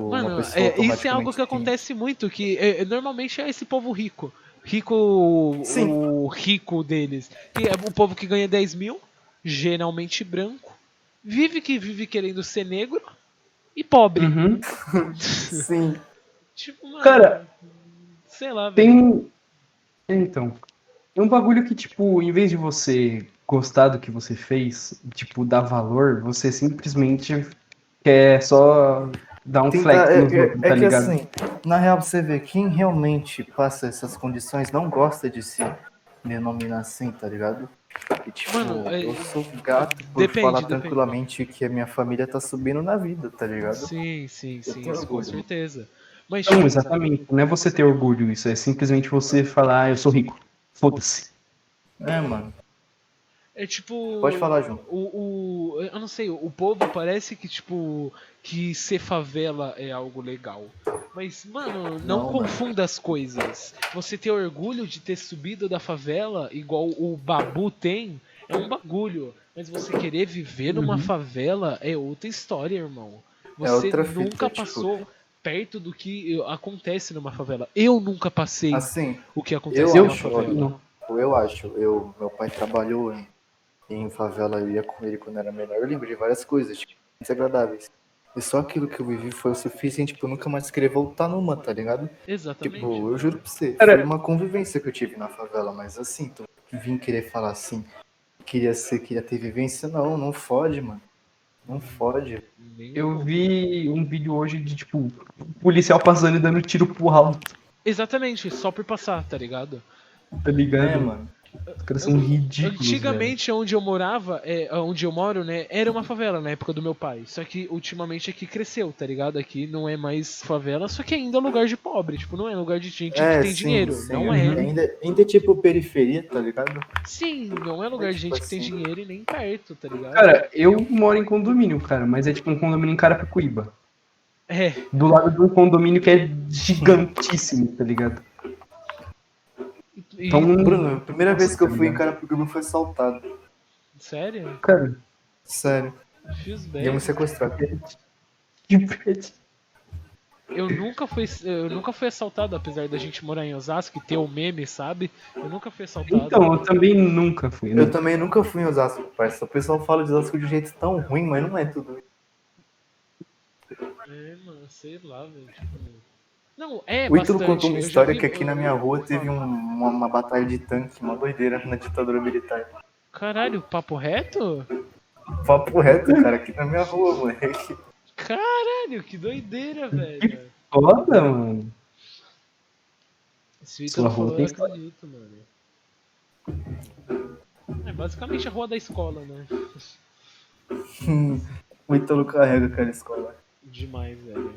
Tipo, uma Mano, pessoa é, isso é algo que acontece muito, que é, normalmente é esse povo rico. Rico, Sim. o rico deles. Que é o povo que ganha 10 mil, geralmente branco, vive que vive querendo ser negro e pobre. Uhum. Sim. Tipo, mano, Cara, sei lá, Tem velho. um. Então. É um bagulho que, tipo, em vez de você gostar do que você fez, tipo, dar valor, você simplesmente quer só dar um Tem- flex é, nos é- é tá que ligado? assim, na real você vê, quem realmente passa essas condições não gosta de se denominar assim, tá ligado? E, tipo, Mano, é- eu sou gato por Depende, falar depende. tranquilamente que a minha família tá subindo na vida, tá ligado? Sim, sim, sim, com orgulho. certeza. Mas, Não, tipo, exatamente. Não é você ter orgulho, isso é simplesmente você falar, ah, eu sou rico. Foda-se. É, mano. É tipo. Pode falar, João. O, o, eu não sei, o povo parece que, tipo, que ser favela é algo legal. Mas, mano, não, Não, confunda as coisas. Você ter orgulho de ter subido da favela, igual o Babu tem, é um bagulho. Mas você querer viver numa Uhum. favela é outra história, irmão. Você outra fita, nunca tipo- passou perto do que acontece numa favela. Eu nunca passei Assim, o que acontece eu numa acho, favela. Não. eu acho, eu, meu pai trabalhou em, em favela, eu ia com ele quando era menor. Eu lembro de várias coisas, tipo, desagradáveis. E só aquilo que eu vivi foi o suficiente pra eu nunca mais querer voltar numa, tá ligado? Exatamente. Tipo, eu juro pra você, Cara- foi uma convivência que eu tive na favela, mas assim, tu vim querer falar assim, queria ser, queria ter vivência, não, não fode, mano. Não fode. Eu vi um vídeo hoje de, tipo, policial passando e dando tiro pro alto, Exatamente, só por passar, tá ligado? tá ligado? É, mano. Os caras são ridículos. Antigamente, onde eu morava, é, onde eu moro, né, era uma favela na época do meu pai. Só que ultimamente aqui cresceu, tá ligado? Aqui não é mais favela, só que ainda é lugar de pobre. Tipo, não é lugar de gente É, que tem sim, dinheiro. sim, não é. Ainda, ainda é tipo periferia, tá ligado? Sim, não é lugar de tipo gente que tem assim. dinheiro e nem velho, tá ligado? Cara, eu moro em condomínio, cara, mas é tipo um condomínio em Carapicuíba. É, Do lado de um condomínio que é gigantíssimo, tá ligado? E, Então, Bruno, a primeira Nossa, vez que eu fui em cara. Carapicuíba foi assaltado. sério? Cara, Sério. Fiz bem. me sequestrar. que pede. Eu nunca fui, eu nunca fui assaltado, apesar da gente morar em Osasco e ter o meme, sabe? Eu nunca fui assaltado. Então, eu também nunca fui, né? Eu também nunca fui em Osasco, parça. O pessoal fala de Osasco de um jeito tão ruim, mas não é tudo isso. É, mano, sei lá, velho. Tipo... Não, é O Ítalo contou uma história vi- que aqui na minha rua teve um- uma, uma batalha de tanque, uma doideira na ditadura militar. Caralho, papo reto? Papo reto, cara, aqui na minha rua, moleque. Caralho, que doideira, velho. Foda, mano. Esse Ítalo falou, eu acredito, mano. É basicamente a rua da escola, né? O Ítalo carrega aquela escola. Demais, velho.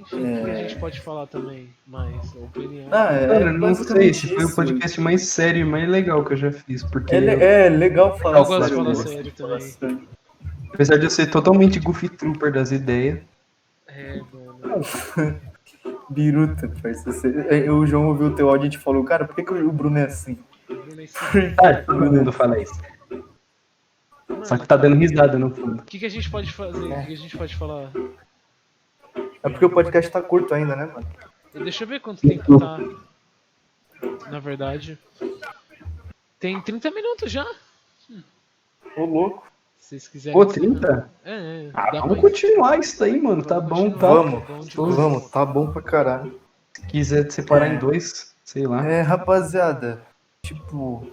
Enfim, o que a gente pode falar também? Mais opinião. Ah, é, Cara, não sei, esse foi o isso. podcast mais sério e mais legal que eu já fiz, porque É, le- é legal falar Eu gosto de sério, falar sério também. sério. apesar de eu ser totalmente goofy trooper das ideias, É, mano. Biruta. Você- é, O João ouviu o teu áudio e te falou, cara, por que, que o Bruno é assim? Bruno é esse- ah, todo mundo fala isso. Só que tá dando risada no fundo. O que, que a gente pode fazer? O que, que a gente pode falar? É porque o podcast tá curto ainda, né, mano? Deixa eu ver quanto tempo tá. Na verdade. Tem 30 minutos já. Ô, louco. Se vocês quiserem. Pô, 30? É, é. Ah, vamos pra- continuar isso daí, mano. Tá bom, tá? Vamos, bom Vamos. vamos, tá bom pra caralho. Se quiser separar É. em dois, sei lá. É, rapaziada, tipo.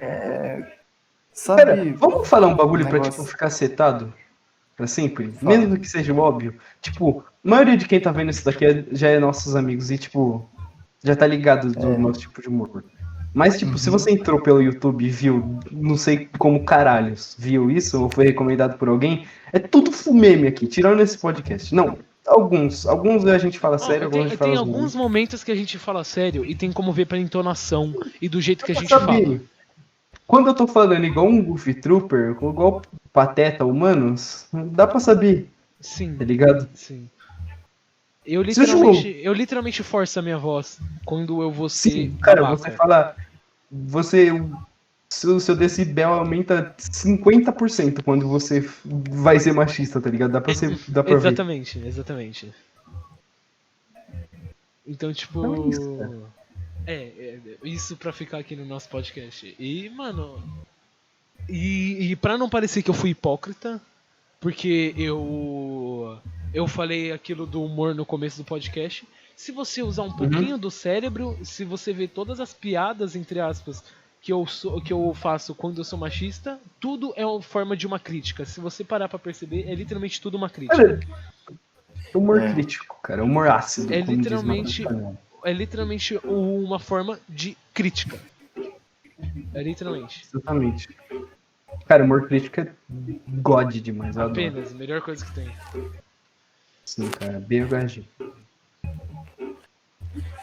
É. Sabe. Cara, vamos falar um bagulho pra, Negócio. tipo, ficar setado? Pra sempre? Fala. Mesmo que seja óbvio. Tipo, a maioria de quem tá vendo isso daqui é- já é nossos amigos e, tipo, já tá ligado do É. nosso tipo de humor. Mas, tipo, Uhum. se você entrou pelo YouTube e viu, não sei como caralhos, viu isso ou foi recomendado por alguém, é tudo full meme aqui, tirando esse podcast. Não, alguns. Alguns a gente fala sério, alguns a tem, gente tem fala alguns zoando. momentos que a gente fala sério e tem como ver pela entonação e do jeito que a gente saber, fala. Quando eu tô falando igual um Goofy Trooper, igual Pateta Humanos, dá pra saber, Sim, tá ligado? sim. Eu literalmente, eu literalmente forço a minha voz quando eu vou ser. Sim, cara, você fala. Você. Seu, seu decibel aumenta 50% quando você vai ser machista, tá ligado? Dá pra, ser, dá pra ver. Exatamente, exatamente. Então, tipo. Então é isso, cara. É, é, isso pra ficar aqui no nosso podcast. E, mano. E, e pra não parecer que eu fui hipócrita, porque eu. Eu falei aquilo do humor no começo do podcast. Se você usar um Uhum. pouquinho do cérebro, se você ver todas as piadas, entre aspas, que eu, sou, que eu faço quando eu sou machista, tudo é uma forma de uma crítica. Se você parar pra perceber, é literalmente tudo uma crítica. Humor É. crítico, cara. Humor ácido. É literalmente- é literalmente uma forma de crítica. É literalmente. Exatamente. Cara, humor crítico é god demais. Eu adoro. Apenas, a melhor coisa que tem. Sim, cara. BHG.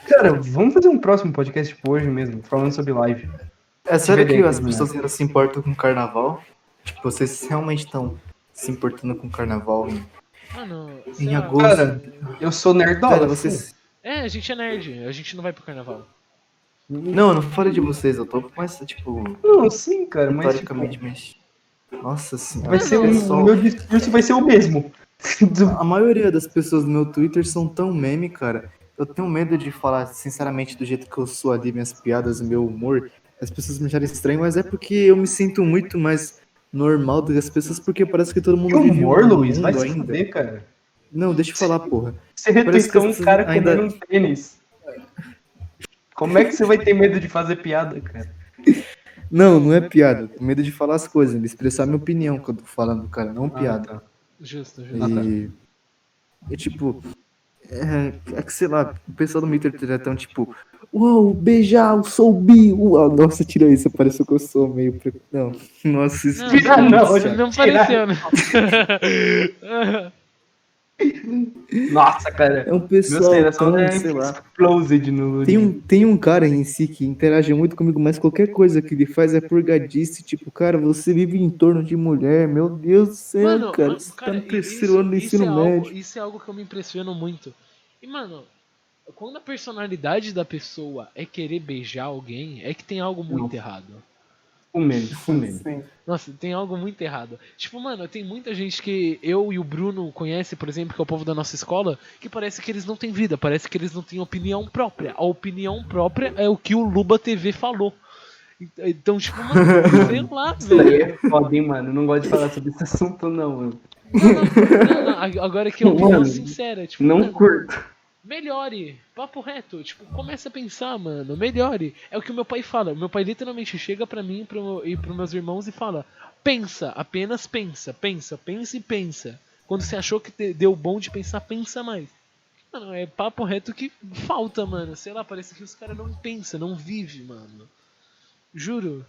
Cara, vamos fazer um próximo podcast tipo hoje mesmo, falando sobre live. É sério que as né? pessoas ainda se importam com carnaval? Tipo, vocês realmente estão se importando com carnaval em, Mano, sei em agosto? Cara, Eu sou nerdola. Cara, vocês. É, a gente é nerd, a gente não vai pro carnaval. Não, eu não falei de vocês, eu tô mais, tipo, Não, sim, cara, mas tipo, historicamente, mas. Nossa senhora. Vai ser o pessoal- meu discurso vai ser o mesmo. A maioria das pessoas no meu Twitter são tão meme, cara. Eu tenho medo de falar, sinceramente, do jeito que eu sou ali, minhas piadas, meu humor. As pessoas me acharem estranho, mas é porque eu me sinto muito mais normal do que as pessoas, porque parece que todo mundo Que humor, um Luiz? Vai se ainda. fuder, cara. Não, deixa eu falar, porra. Você retweetou um cara ainda- comendo um tênis. Como é que você vai ter medo de fazer piada, cara? Não, não é piada. Eu tenho medo de falar as coisas, de expressar minha opinião que eu tô falando, cara, não piada. Ah, tá. Justo, justo. E, e tipo, é, é que sei lá, o pessoal do Twitter é tão tipo, uau, beijar, eu sou bi, uau, nossa, tira isso, pareceu que eu sou meio. pre- Não, nossa, isso Não, não, Não Tirar. pareceu, né? Nossa, cara. É um Meu pessoal geração tão, é sei lá. explosed no. Tem um, tem um cara em si que interage muito comigo, mas qualquer coisa que ele faz é purgadice. Tipo, cara, você vive em torno de mulher, meu Deus do céu, Mano, cara. mano, Você cara, tá no terceiro ano do isso ensino é algo- médio. isso é algo que eu me impressiono muito. E, mano, quando a personalidade da pessoa é querer beijar alguém, é que tem algo muito Nossa. errado. Um meme, um meme. Sim. Nossa, tem algo muito errado. Tipo, mano, tem muita gente que eu e o Bruno conhece, por exemplo, que é o povo da nossa escola, que parece que eles não têm vida, parece que eles não têm opinião própria. A opinião própria é o que o Luba TV falou. Então, tipo, mano, sei lá, Isso velho. daí é foda, hein, mano. Não gosto de falar sobre esse assunto, não. mano. Não, não, não, não, agora que é opinião sincera, tipo, Não mano, curto. Melhore, papo reto, tipo, começa a pensar, mano, melhore. É o que o meu pai fala. O meu pai literalmente chega pra mim e pro, e pros meus irmãos e fala: pensa, apenas pensa, pensa, pensa e pensa. Quando você achou que deu bom de pensar, pensa mais. Mano, é papo reto que falta, mano. Sei lá, parece que os caras não pensam, não vivem, mano. Juro.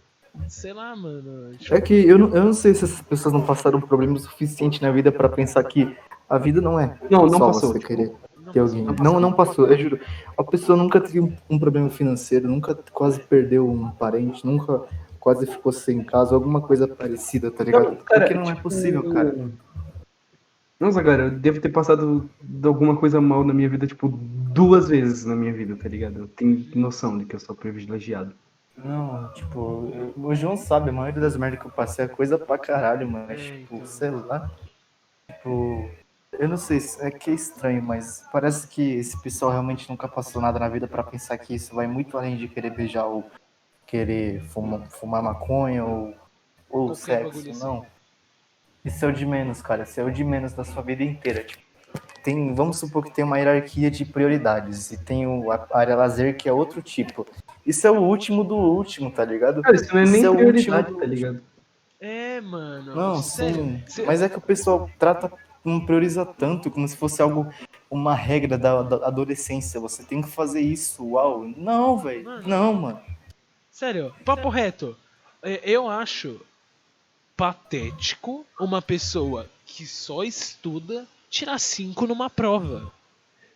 Sei lá, mano. Tipo, É que eu não, eu não sei se essas pessoas não passaram problema suficiente na vida pra pensar que a vida não é Não, não só passou. você tipo, querer não ter alguém. não Não, passou, eu juro. A pessoa nunca teve um, um problema financeiro, nunca quase perdeu um parente, nunca quase ficou sem casa, alguma coisa parecida, tá ligado? Não, cara, Porque não é tipo, possível, cara. Nossa, cara, eu devo ter passado de alguma coisa mal na minha vida, tipo, duas vezes na minha vida, tá ligado? Eu tenho noção de que eu sou privilegiado. Não, tipo, eu- o João sabe, a maioria das merdas que eu passei é coisa pra caralho, mano. É, tipo, então. sei lá. Tipo, eu não sei, é que é estranho, mas parece que esse pessoal realmente nunca passou nada na vida pra pensar que isso vai muito além de querer beijar ou querer fumar, fumar maconha ou, ou sexo, assim. não. Isso é o de menos, cara. Isso é o de menos da sua vida inteira. Tipo, tem, vamos supor que tem uma hierarquia de prioridades e tem o, a área lazer que é outro tipo. Isso é o último do último, tá ligado? Cara, isso não é nem Isso é o prioridade, último. tá ligado? É, mano. Não, sério. sim. Cê- Mas é que o pessoal trata, não prioriza tanto, como se fosse algo, uma regra da, da adolescência. Você tem que fazer isso, uau. Não, velho. Não, mano. Sério, papo reto. É, Eu acho patético uma pessoa que só estuda tirar 5 numa prova.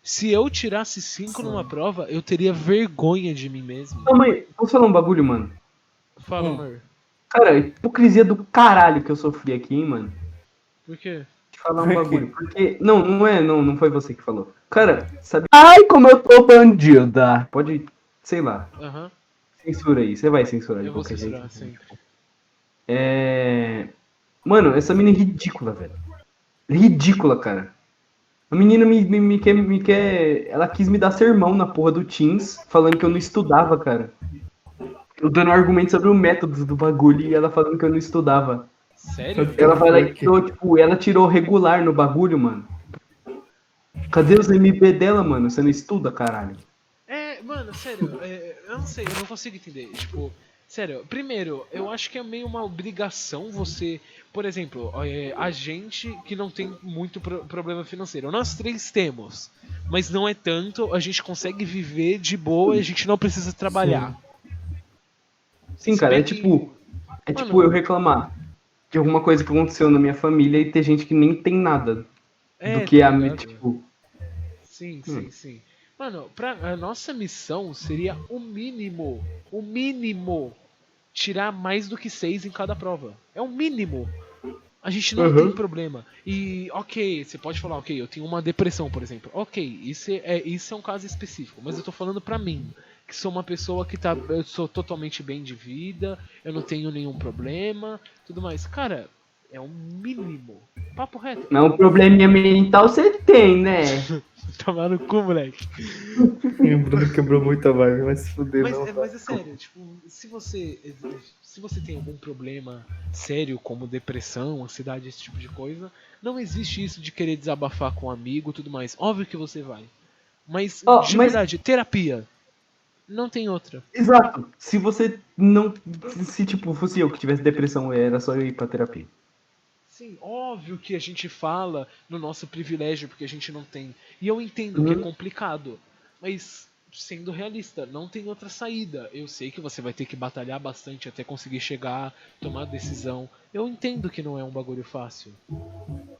Se eu tirasse 5 Sim. numa prova, eu teria vergonha de mim mesmo. Não, mãe, posso falar um bagulho, mano? Fala, Hum. amor. Cara, hipocrisia do caralho que eu sofri aqui, hein, mano? Por quê? Falar um bagulho. Porque. Não, não é, não, não foi você que falou. Cara, sabe. Ai, como eu tô bandida. Pode. Sei lá. Aham, Censura aí. Você vai censurar de eu vou qualquer censurar, jeito. sim. É. Mano, essa mina é ridícula, velho. Ridícula, cara. A menina me, me, me quer, me quer. Ela quis me dar sermão na porra do Teams, falando que eu não estudava, cara. Eu dando argumento sobre o método do bagulho e ela falando que eu não estudava. Sério? Ela vai lá e tirou, tipo, ela tirou regular no bagulho, mano. Cadê os MP dela, mano? Você não estuda, caralho. É, mano, sério, é, eu não sei, eu não consigo entender. Tipo, sério, primeiro, eu acho que é meio uma obrigação você. Por exemplo, é, a gente que não tem muito pro- problema financeiro. Nós três temos, mas não é tanto, a gente consegue viver de boa e a gente não precisa trabalhar. Sim, Se cara, é bem que- tipo. É Mano. tipo eu reclamar de alguma coisa que aconteceu na minha família e ter gente que nem tem nada É, do que tá a tipo. Sim, Hum. sim, sim. Mano, pra, a nossa missão seria o mínimo, o mínimo, tirar mais do que seis em cada prova. É o mínimo. A gente não Uhum. tem problema. E, ok, você pode falar, ok, eu tenho uma depressão, por exemplo. Ok, isso é, isso é um caso específico, mas eu tô falando pra mim. Que sou uma pessoa que tá. Eu sou totalmente bem de vida, eu não tenho nenhum problema, tudo mais. Cara, é um mínimo. Papo reto. Não, um probleminha mental você tem, né? Tomar no cu, moleque. O Bruno quebrou muito a vibe, mas se fuder, Mas, não. é, mas é sério, tipo, se você. Se você tem algum problema sério, como depressão, ansiedade, esse tipo de coisa, não existe isso de querer desabafar com um amigo e tudo mais. Óbvio que você vai. Mas, Ó, de mas- verdade, terapia. Não tem outra. Exato. Se você não. Se, tipo, fosse eu que tivesse depressão, era só eu ir pra terapia. Sim, óbvio que a gente fala no nosso privilégio porque a gente não tem. E eu entendo que é Uhum. complicado. Mas, sendo realista, não tem outra saída. Eu sei que você vai ter que batalhar bastante até conseguir chegar, tomar a decisão. Eu entendo que não é um bagulho fácil.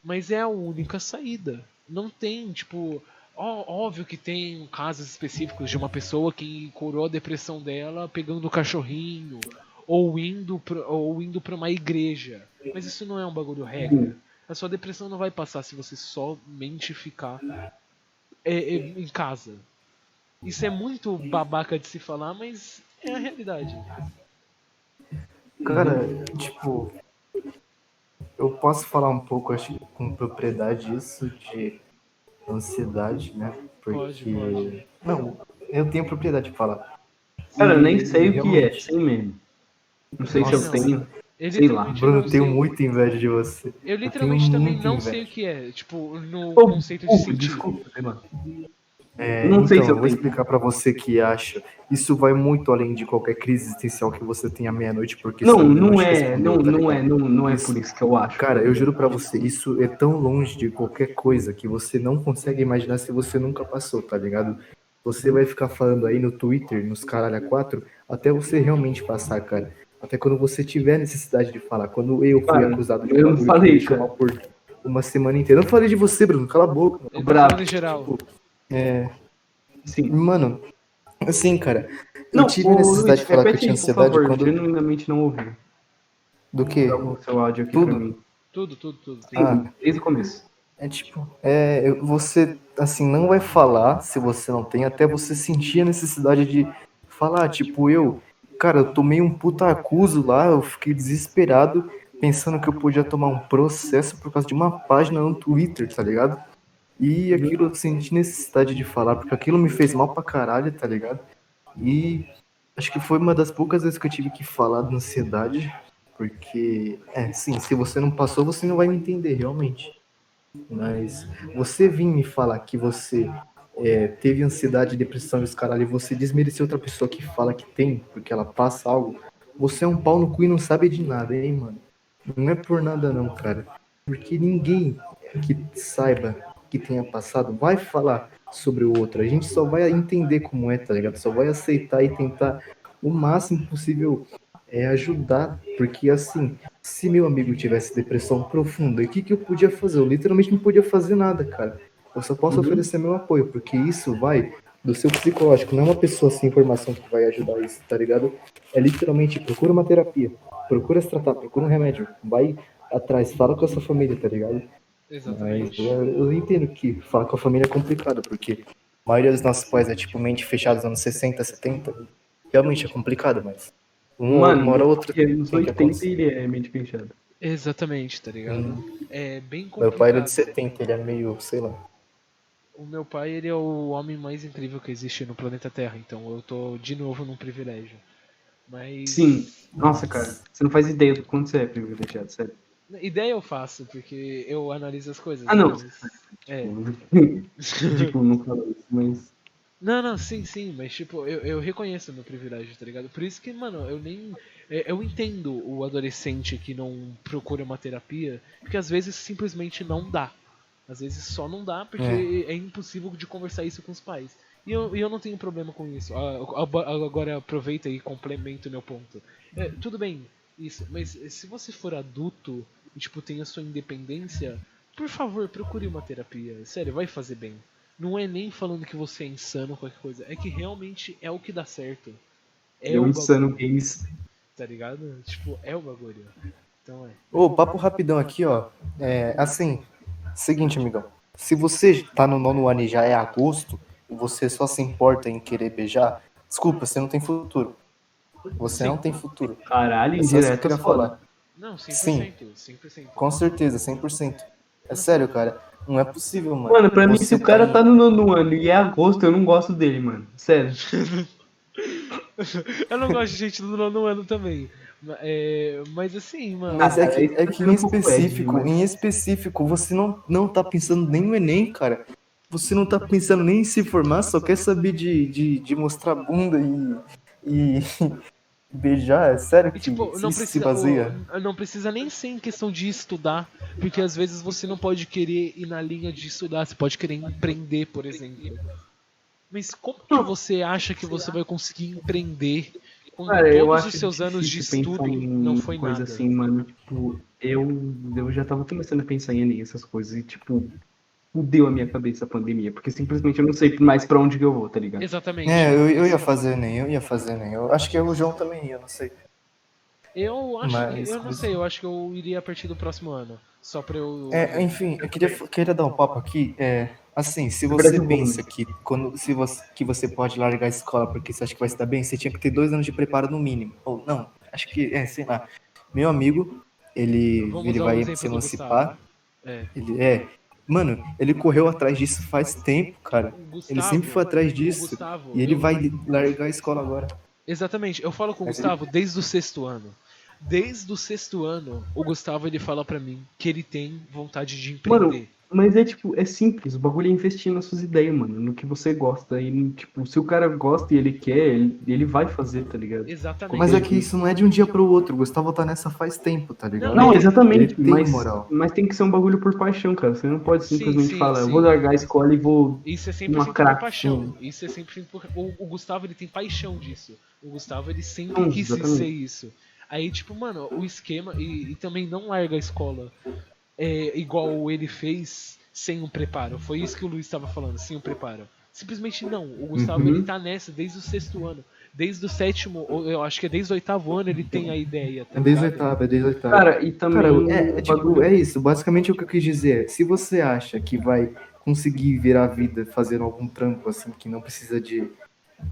Mas é a única saída. Não tem, tipo. Óbvio que tem casos específicos de uma pessoa que curou a depressão dela pegando o cachorrinho. Ou indo, pra, ou indo pra uma igreja. Mas isso não é um bagulho regra. A sua depressão não vai passar se você somente ficar é, é, em casa. Isso é muito babaca de se falar, mas é a realidade. Cara, tipo, eu posso falar um pouco, acho com propriedade isso de ansiedade, né? Porque. Pode, pode. Não, eu tenho propriedade de falar. Cara, eu nem sei o que é, sem meme. Não sei se eu Nossa. tenho. Eu Sei lá. Bruno, eu tenho sei. muita inveja de você. Eu literalmente também muita não inveja. sei o que é. Tipo, no Ô, conceito de Ô, sentir. desculpa, sei lá. É, Não sei então, se eu vou tenho. explicar pra você que acha. Isso vai muito além de qualquer crise existencial que você tenha à meia-noite, porque Não, não é, respondeu, não, tá não ligado? é, não, não é por isso que eu acho. Cara, eu juro pra você, isso é tão longe de qualquer coisa que você não consegue imaginar se você nunca passou, tá ligado? Você vai ficar falando aí no Twitter, nos caralho a quatro, até você realmente passar, cara. Até quando você tiver necessidade de falar. Quando eu fui Cara, acusado de eu não falei, chamar por uma semana inteira. Eu não falei de você, Bruno, cala a boca. Tá bravo. geral. É, Sim. mano, assim, cara, eu Não, tive ô, a necessidade Luiz, de falar que eu tinha ansiedade favor, quando. genuinamente não ouvi. Do o seu áudio aqui Tudo. pra mim. Tudo, tudo, tudo. Sim, Ah. desde o começo. É tipo, é, eu- você, assim, não vai falar se você não tem, até você sentir a necessidade de falar. Tipo, eu, cara, eu tomei um puta acuso lá, eu fiquei desesperado, pensando que eu podia tomar um processo por causa de uma página no Twitter, tá ligado? E aquilo eu senti necessidade de falar, porque aquilo me fez mal pra caralho, tá ligado? E acho que foi uma das poucas vezes que eu tive que falar da ansiedade, porque, é, sim, se você não passou, você não vai me entender, realmente. Mas você vir me falar que você é, teve ansiedade, depressão e os caralho, e você desmerecer outra pessoa que fala que tem, porque ela passa algo, você é um pau no cu e não sabe de nada, hein, mano? Não é por nada não, cara. Porque ninguém que saiba que tenha passado vai falar sobre o outro. A gente só vai entender como é, tá ligado? Só vai aceitar e tentar o máximo possível é ajudar, porque assim, se meu amigo tivesse depressão profunda, o que, que eu podia fazer? Eu literalmente não podia fazer nada, cara. Eu só posso Uhum. oferecer meu apoio, porque isso vai do seu psicológico, não é uma pessoa sem informação que vai ajudar isso, tá ligado? É literalmente, procura uma terapia, procura se tratar, procura um remédio, vai atrás, fala com a sua família, tá ligado? Mas Exatamente. eu, eu entendo que falar com a família é complicado, porque a maioria dos nossos pais é tipo mente fechada dos anos 60, 70. Realmente é complicado, mas. Um, Mano, uma hora ou outra. nos que 80 acontecer. ele é mente fechada. Exatamente, tá ligado? Hum. É bem complicado. Meu pai era de 70, ele é meio, sei lá. O meu pai, ele é o homem mais incrível que existe no planeta Terra, então eu tô de novo num privilégio. Mas. Sim. Nossa, cara, você não faz ideia do quanto você é privilegiado, sério. Ideia eu faço, porque eu analiso as coisas. Ah, não. mas- É. tipo, não falo isso, mas. Não, não, sim, sim, mas tipo, eu, eu reconheço o meu privilégio, tá ligado? Por isso que, mano, eu nem. é, Eu entendo o adolescente que não procura uma terapia, porque às vezes simplesmente não dá. Às vezes só não dá porque é, impossível de conversar isso com os pais. E eu, e eu não tenho problema com isso. Ah, ag- Agora aproveita e complementa o meu ponto. É, tudo bem, isso, mas se você for adulto e tipo tem a sua independência, por favor, procure uma terapia. Sério, vai fazer bem. Não é nem falando que você é insano ou qualquer coisa, é que realmente é o que dá certo. É eu o insano games. tá ligado? Tipo, é o bagulho. Então é. Ô, papo rapidão aqui, ó. É, assim, seguinte, amigão. Se você tá no nono ano e já é agosto, e você só se importa em querer beijar, Desculpa, você não tem futuro. Você Sim. não tem futuro. Caralho, É isso que eu queria falar. Não, 100%. Sim. 100%. Com certeza, 100%. É sério, cara. Não é possível, mano. Mano, pra mim, Você se o cara em- tá no nono ano e é agosto, eu não gosto dele, mano. Sério. Eu não gosto de gente do nono ano também. É, mas assim, mano. Mas é que, Aí é que em específico, em específico, você não, não tá pensando nem no Enem, cara. Você não tá pensando nem em se formar, só quer saber de, de, de mostrar bunda e, e beijar. É sério E, que tipo, não isso se precisa, baseia? o- não precisa nem ser em questão de estudar, porque às vezes você não pode querer ir na linha de estudar, você pode querer empreender, por exemplo. Mas como que você acha que você vai conseguir empreender quando Cara, todos os seus anos de estudo não foi coisa nada? assim, mano. Tipo, eu, eu já tava começando a pensar em essas coisas, e tipo, fudeu a minha cabeça a pandemia, porque simplesmente eu não sei mais pra onde que eu vou, tá ligado? Exatamente. É, eu, eu ia fazer Enem, eu ia fazer Enem. Eu acho que o João também ia, não sei. Eu acho Mas- que, eu não sei, eu acho que eu iria a partir do próximo ano, só pra eu É, enfim, eu queria, queria dar um papo aqui. É, assim, se você Brasil pensa que, quando, se você, que você pode largar a escola porque você acha que vai se dar bem, você tinha que ter dois anos de preparo no mínimo. Ou não, acho que, é, sei lá. Meu amigo, ele, Vamos ele vai se emancipar. Gustavo. É. Ele, é, mano, ele correu atrás disso faz tempo, cara. O Ele Gustavo- sempre foi atrás disso. Gustavo, E ele eu- vai largar a escola agora. Exatamente, eu falo com o Gustavo desde o sexto ano. Desde o sexto ano, o Gustavo ele fala pra mim que ele tem vontade de empreender. Mano, Mas é tipo, é simples, o bagulho é investir nas suas ideias, mano, no que você gosta. E, tipo, se o cara gosta e ele quer, ele, ele vai fazer, tá ligado? Exatamente. Mas é que isso não é de um dia pro outro. O Gustavo tá nessa faz tempo, tá ligado? Não, exatamente, ele tem mas, moral. mas tem que ser um bagulho por paixão, cara. Você não pode Sim, simplesmente sim, falar, sim. eu vou largar a escola e vou. Isso é Uma 100% por paixão. Isso é 100% por... O, o Gustavo ele tem paixão disso. O Gustavo ele sempre Hum, quis exatamente. ser isso. Aí, tipo, mano, o esquema. E, e também não larga a escola é, igual ele fez sem um preparo. Foi isso que o Luiz estava falando, sem um preparo. Simplesmente não. O Gustavo Uhum. ele tá nessa desde o sexto ano. Desde o sétimo, eu acho que é desde o oitavo ano ele tem a ideia. Tá É desde o ligado? oitavo, é desde o oitavo. Cara, e também. Cara, é, é, tipo, é isso. Basicamente o que eu quis dizer é, se você acha que vai conseguir virar a vida fazendo algum trampo, assim, que não precisa de,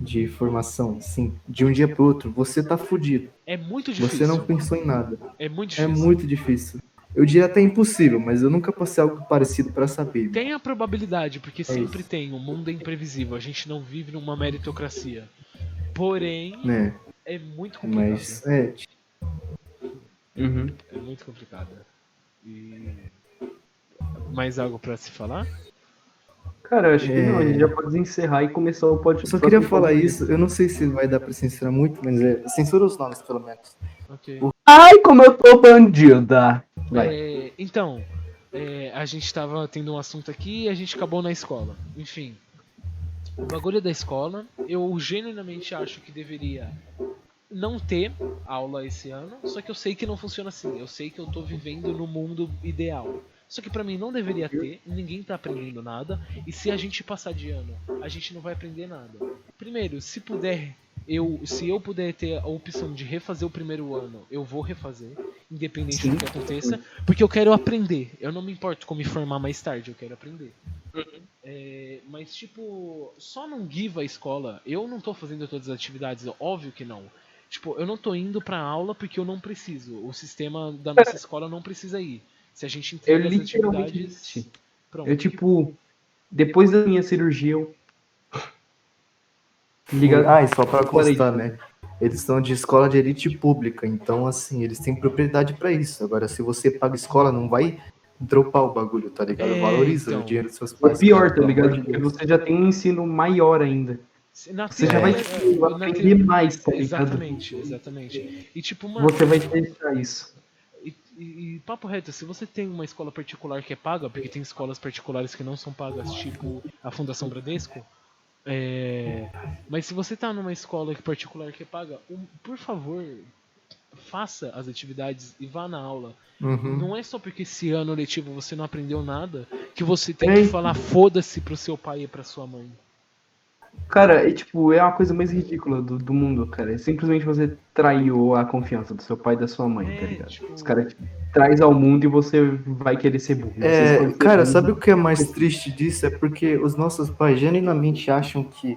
de formação, assim, de um dia pro outro, você tá fudido. É muito difícil. Você não pensou em nada. É muito É difícil. muito difícil. Eu diria até impossível, mas eu nunca passei algo parecido pra saber. Tem a probabilidade, porque sempre É isso. tem. O mundo é imprevisível. A gente não vive numa meritocracia. Porém, Né? é muito complicado. Mas, é, Uhum. É muito complicado. E... Mais algo pra se falar? Cara, eu acho que É. não, a gente já pode encerrar e começar o podcast. eu só queria falar isso, eu não sei se vai dar pra censurar muito, mas é, censura os nomes, pelo menos. Ok. Ai, como eu tô bandida! É, então, é, a gente tava tendo um assunto aqui e a gente acabou na escola. Enfim, o bagulho da escola, eu genuinamente acho que deveria não ter aula esse ano, só que eu sei que não funciona assim. Eu sei que eu tô vivendo no mundo ideal. Só que pra mim não deveria ter, ninguém tá aprendendo nada, e se a gente passar de ano, a gente não vai aprender nada. Primeiro, se puder, eu, se eu puder ter a opção de refazer o primeiro ano, eu vou refazer, independente Sim. do que aconteça, porque eu quero aprender. Eu não me importo com me formar mais tarde, eu quero aprender. É, mas tipo, só não give a escola. Eu não tô fazendo todas as atividades, óbvio que não. Tipo, eu não tô indo pra aula porque eu não preciso. O sistema da nossa escola não precisa ir. Se a gente Eu entrega as literalmente atividades. desisti. Pronto. Eu, tipo, depois da minha cirurgia, eu. Ligado? Ah, e só pra Parei. constar, né? Eles são de escola de elite pública, então assim, eles têm propriedade pra isso. Agora, se você paga escola, não vai dropar o bagulho, tá ligado? É, Valoriza então. o dinheiro dos seus É pais. pior, cara, tá ligado? Porque você já tem um ensino maior ainda. Na Você já vai tipo, é, aprender teoria- mais, tá ligado? Exatamente, exatamente. E tipo, mano, Você vai deixar isso. E, e- papo reto, se você tem uma escola particular que é paga, porque tem escolas particulares que não são pagas, tipo a Fundação Bradesco, é, mas se você tá numa escola particular que é paga, um- por favor, faça as atividades e vá na aula. Uhum. Não é só porque esse ano letivo você não aprendeu nada que você tem que falar foda-se pro seu pai e pra sua mãe. Cara, é tipo, é uma coisa mais ridícula do, do mundo, cara. É simplesmente você traiu a confiança do seu pai e da sua mãe, tá É, ligado? tipo- Os caras tipo, traz ao mundo e você vai querer ser burro. É, ser cara, sabe o que é mais triste disso? É porque os nossos pais genuinamente acham que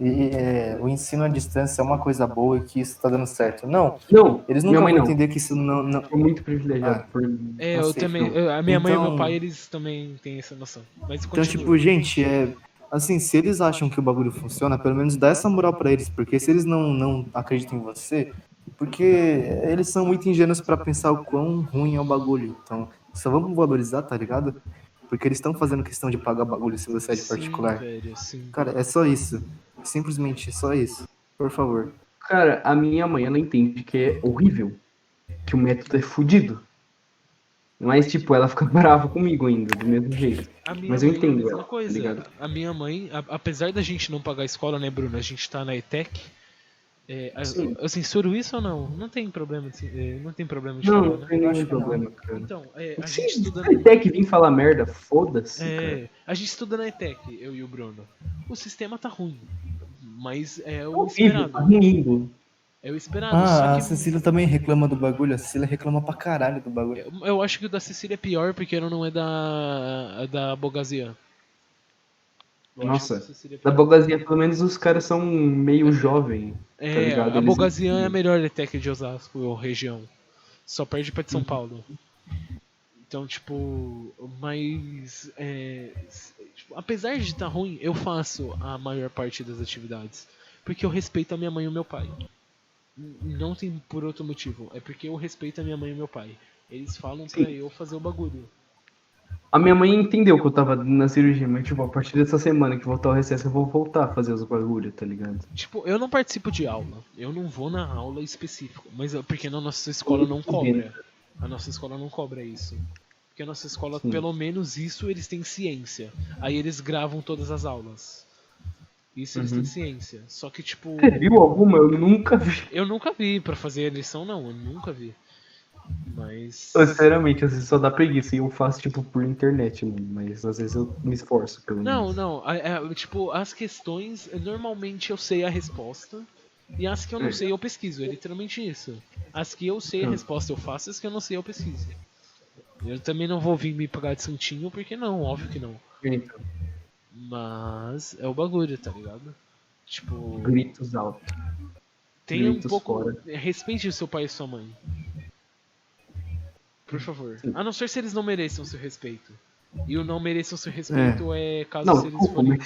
e é, o ensino à distância é uma coisa boa e que isso tá dando certo. Não, Não, eles nunca vão não. entender que isso não. não... Sou muito privilegiado. Ah. por... É, eu sei, também. A minha mãe e Então- meu pai, eles também têm essa noção. Mas Então, tipo, gente, é. Assim, se eles acham que o bagulho funciona, pelo menos dá essa moral pra eles, porque se eles não, não acreditam em você, porque eles são muito ingênuos pra pensar o quão ruim é o bagulho. Então, só vamos valorizar, tá ligado? Porque eles estão fazendo questão de pagar bagulho se você é de Sim, particular. velho, sim. Cara, é só isso. Simplesmente só isso. Por favor. Cara, a minha mãe, ela entende que é horrível. Que o método é fudido. Mas, tipo, ela fica brava comigo ainda, do mesmo jeito. Mas eu é entendo ela, tá coisa. ligado? a minha mãe, a- apesar da gente não pagar a escola, né, Bruno? A gente tá na ETEC. É, eu censuro isso ou não? Não tem problema de, é, não tem problema de Não, falar, não né? tem nenhum não. problema, cara. Então, é, a gente estuda a ETEC vir falar merda, foda-se. É, a gente estuda na ETEC, eu e o Bruno. O sistema tá ruim, mas é É o horrível, tá esperado. É o esperado. Ah, só a que Cecília também reclama do bagulho. A Cecília reclama pra caralho do bagulho. eu, eu acho que o da Cecília é pior porque ela não é da da Bogazia. Eu acho que Nossa, da é Da pior. Bogazia, pelo menos os caras são meio jovem. É, ligado? a Eles Bogazian é a melhor ETEC de Osasco, ou região. Só perde pra de Uhum. São Paulo. Então, tipo, mas. é, tipo, apesar de estar ruim, eu faço a maior parte das atividades. Porque eu respeito a minha mãe e o meu pai. Não tem por outro motivo. É porque eu respeito a minha mãe e meu pai. Eles falam pra Sim. eu fazer o bagulho. A minha mãe entendeu que eu tava na cirurgia, mas, tipo, a partir dessa semana que voltar ao recesso, eu vou voltar a fazer os bagulho, tá ligado? Tipo, eu não participo de aula. Eu não vou na aula específica. Mas é porque na nossa escola não cobra. A nossa escola não cobra isso. Porque a nossa escola, Sim. pelo menos isso, eles têm ciência. Aí eles gravam todas as aulas. Isso eles Uhum. têm ciência. Só que, tipo, Você viu alguma? Eu nunca vi. eu nunca vi pra fazer a lição, não. Eu nunca vi. Mas. Eu, Sinceramente, às vezes só dá preguiça e eu faço, tipo, por internet, mano. Mas às vezes eu me esforço, pelo Não, menos. não. a- a- tipo, as questões, normalmente eu sei a resposta. E as que eu não É. sei, eu pesquiso. É literalmente isso. As que eu sei a Hum. resposta, eu faço. As que eu não sei, eu pesquiso. Eu também não vou vir me pagar de santinho, porque não, óbvio que não. Então, Mas é o bagulho, tá ligado? Tipo, gritos altos. um gritos pouco. fora. Respeite o seu pai e sua mãe. Por favor. A não ser se eles não mereçam seu respeito. E o não mereçam seu respeito é, caso Não, se eles forem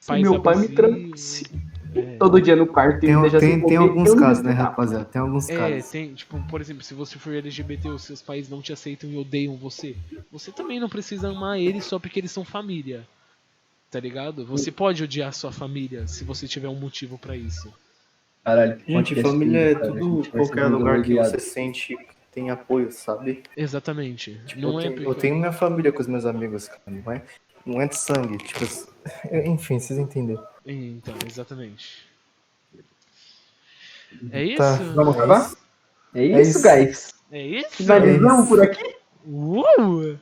se meu pai me tranca É. todo dia no quarto e Tem, deixa tem, tem alguns casos, né, rapaziada? Tem alguns É, casos. tem, tipo, por exemplo, se você for LGBT os seus pais não te aceitam e odeiam você, você também não precisa amar eles só porque eles são família. Tá ligado? Você pode odiar sua família se você tiver um motivo pra isso. Caralho, Gente, família é cara. Tudo qualquer lugar que você sente tem apoio, sabe? Exatamente. Tipo, não eu, é tenho, eu tenho minha família com os meus amigos, cara. Não é, não é de sangue. Tipo, enfim, vocês entenderam. Então, exatamente. É isso? Tá, Vamos é acabar? isso. É É isso, isso. guys. É isso? Finalizamos isso. por aqui. Uh!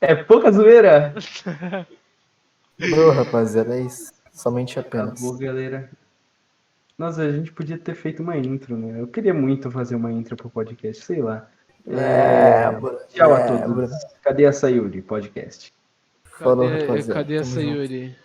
É pouca zoeira. Ô, rapaziada, é isso. Somente apenas. Acabou, galera. Nossa, a gente podia ter feito uma intro, né? Eu queria muito fazer uma intro pro podcast, sei lá. É, Tchau é, a todos. Cadê a Sayuri podcast? Falou, Cadê, rapaziada. cadê a Tamo junto. Sayuri?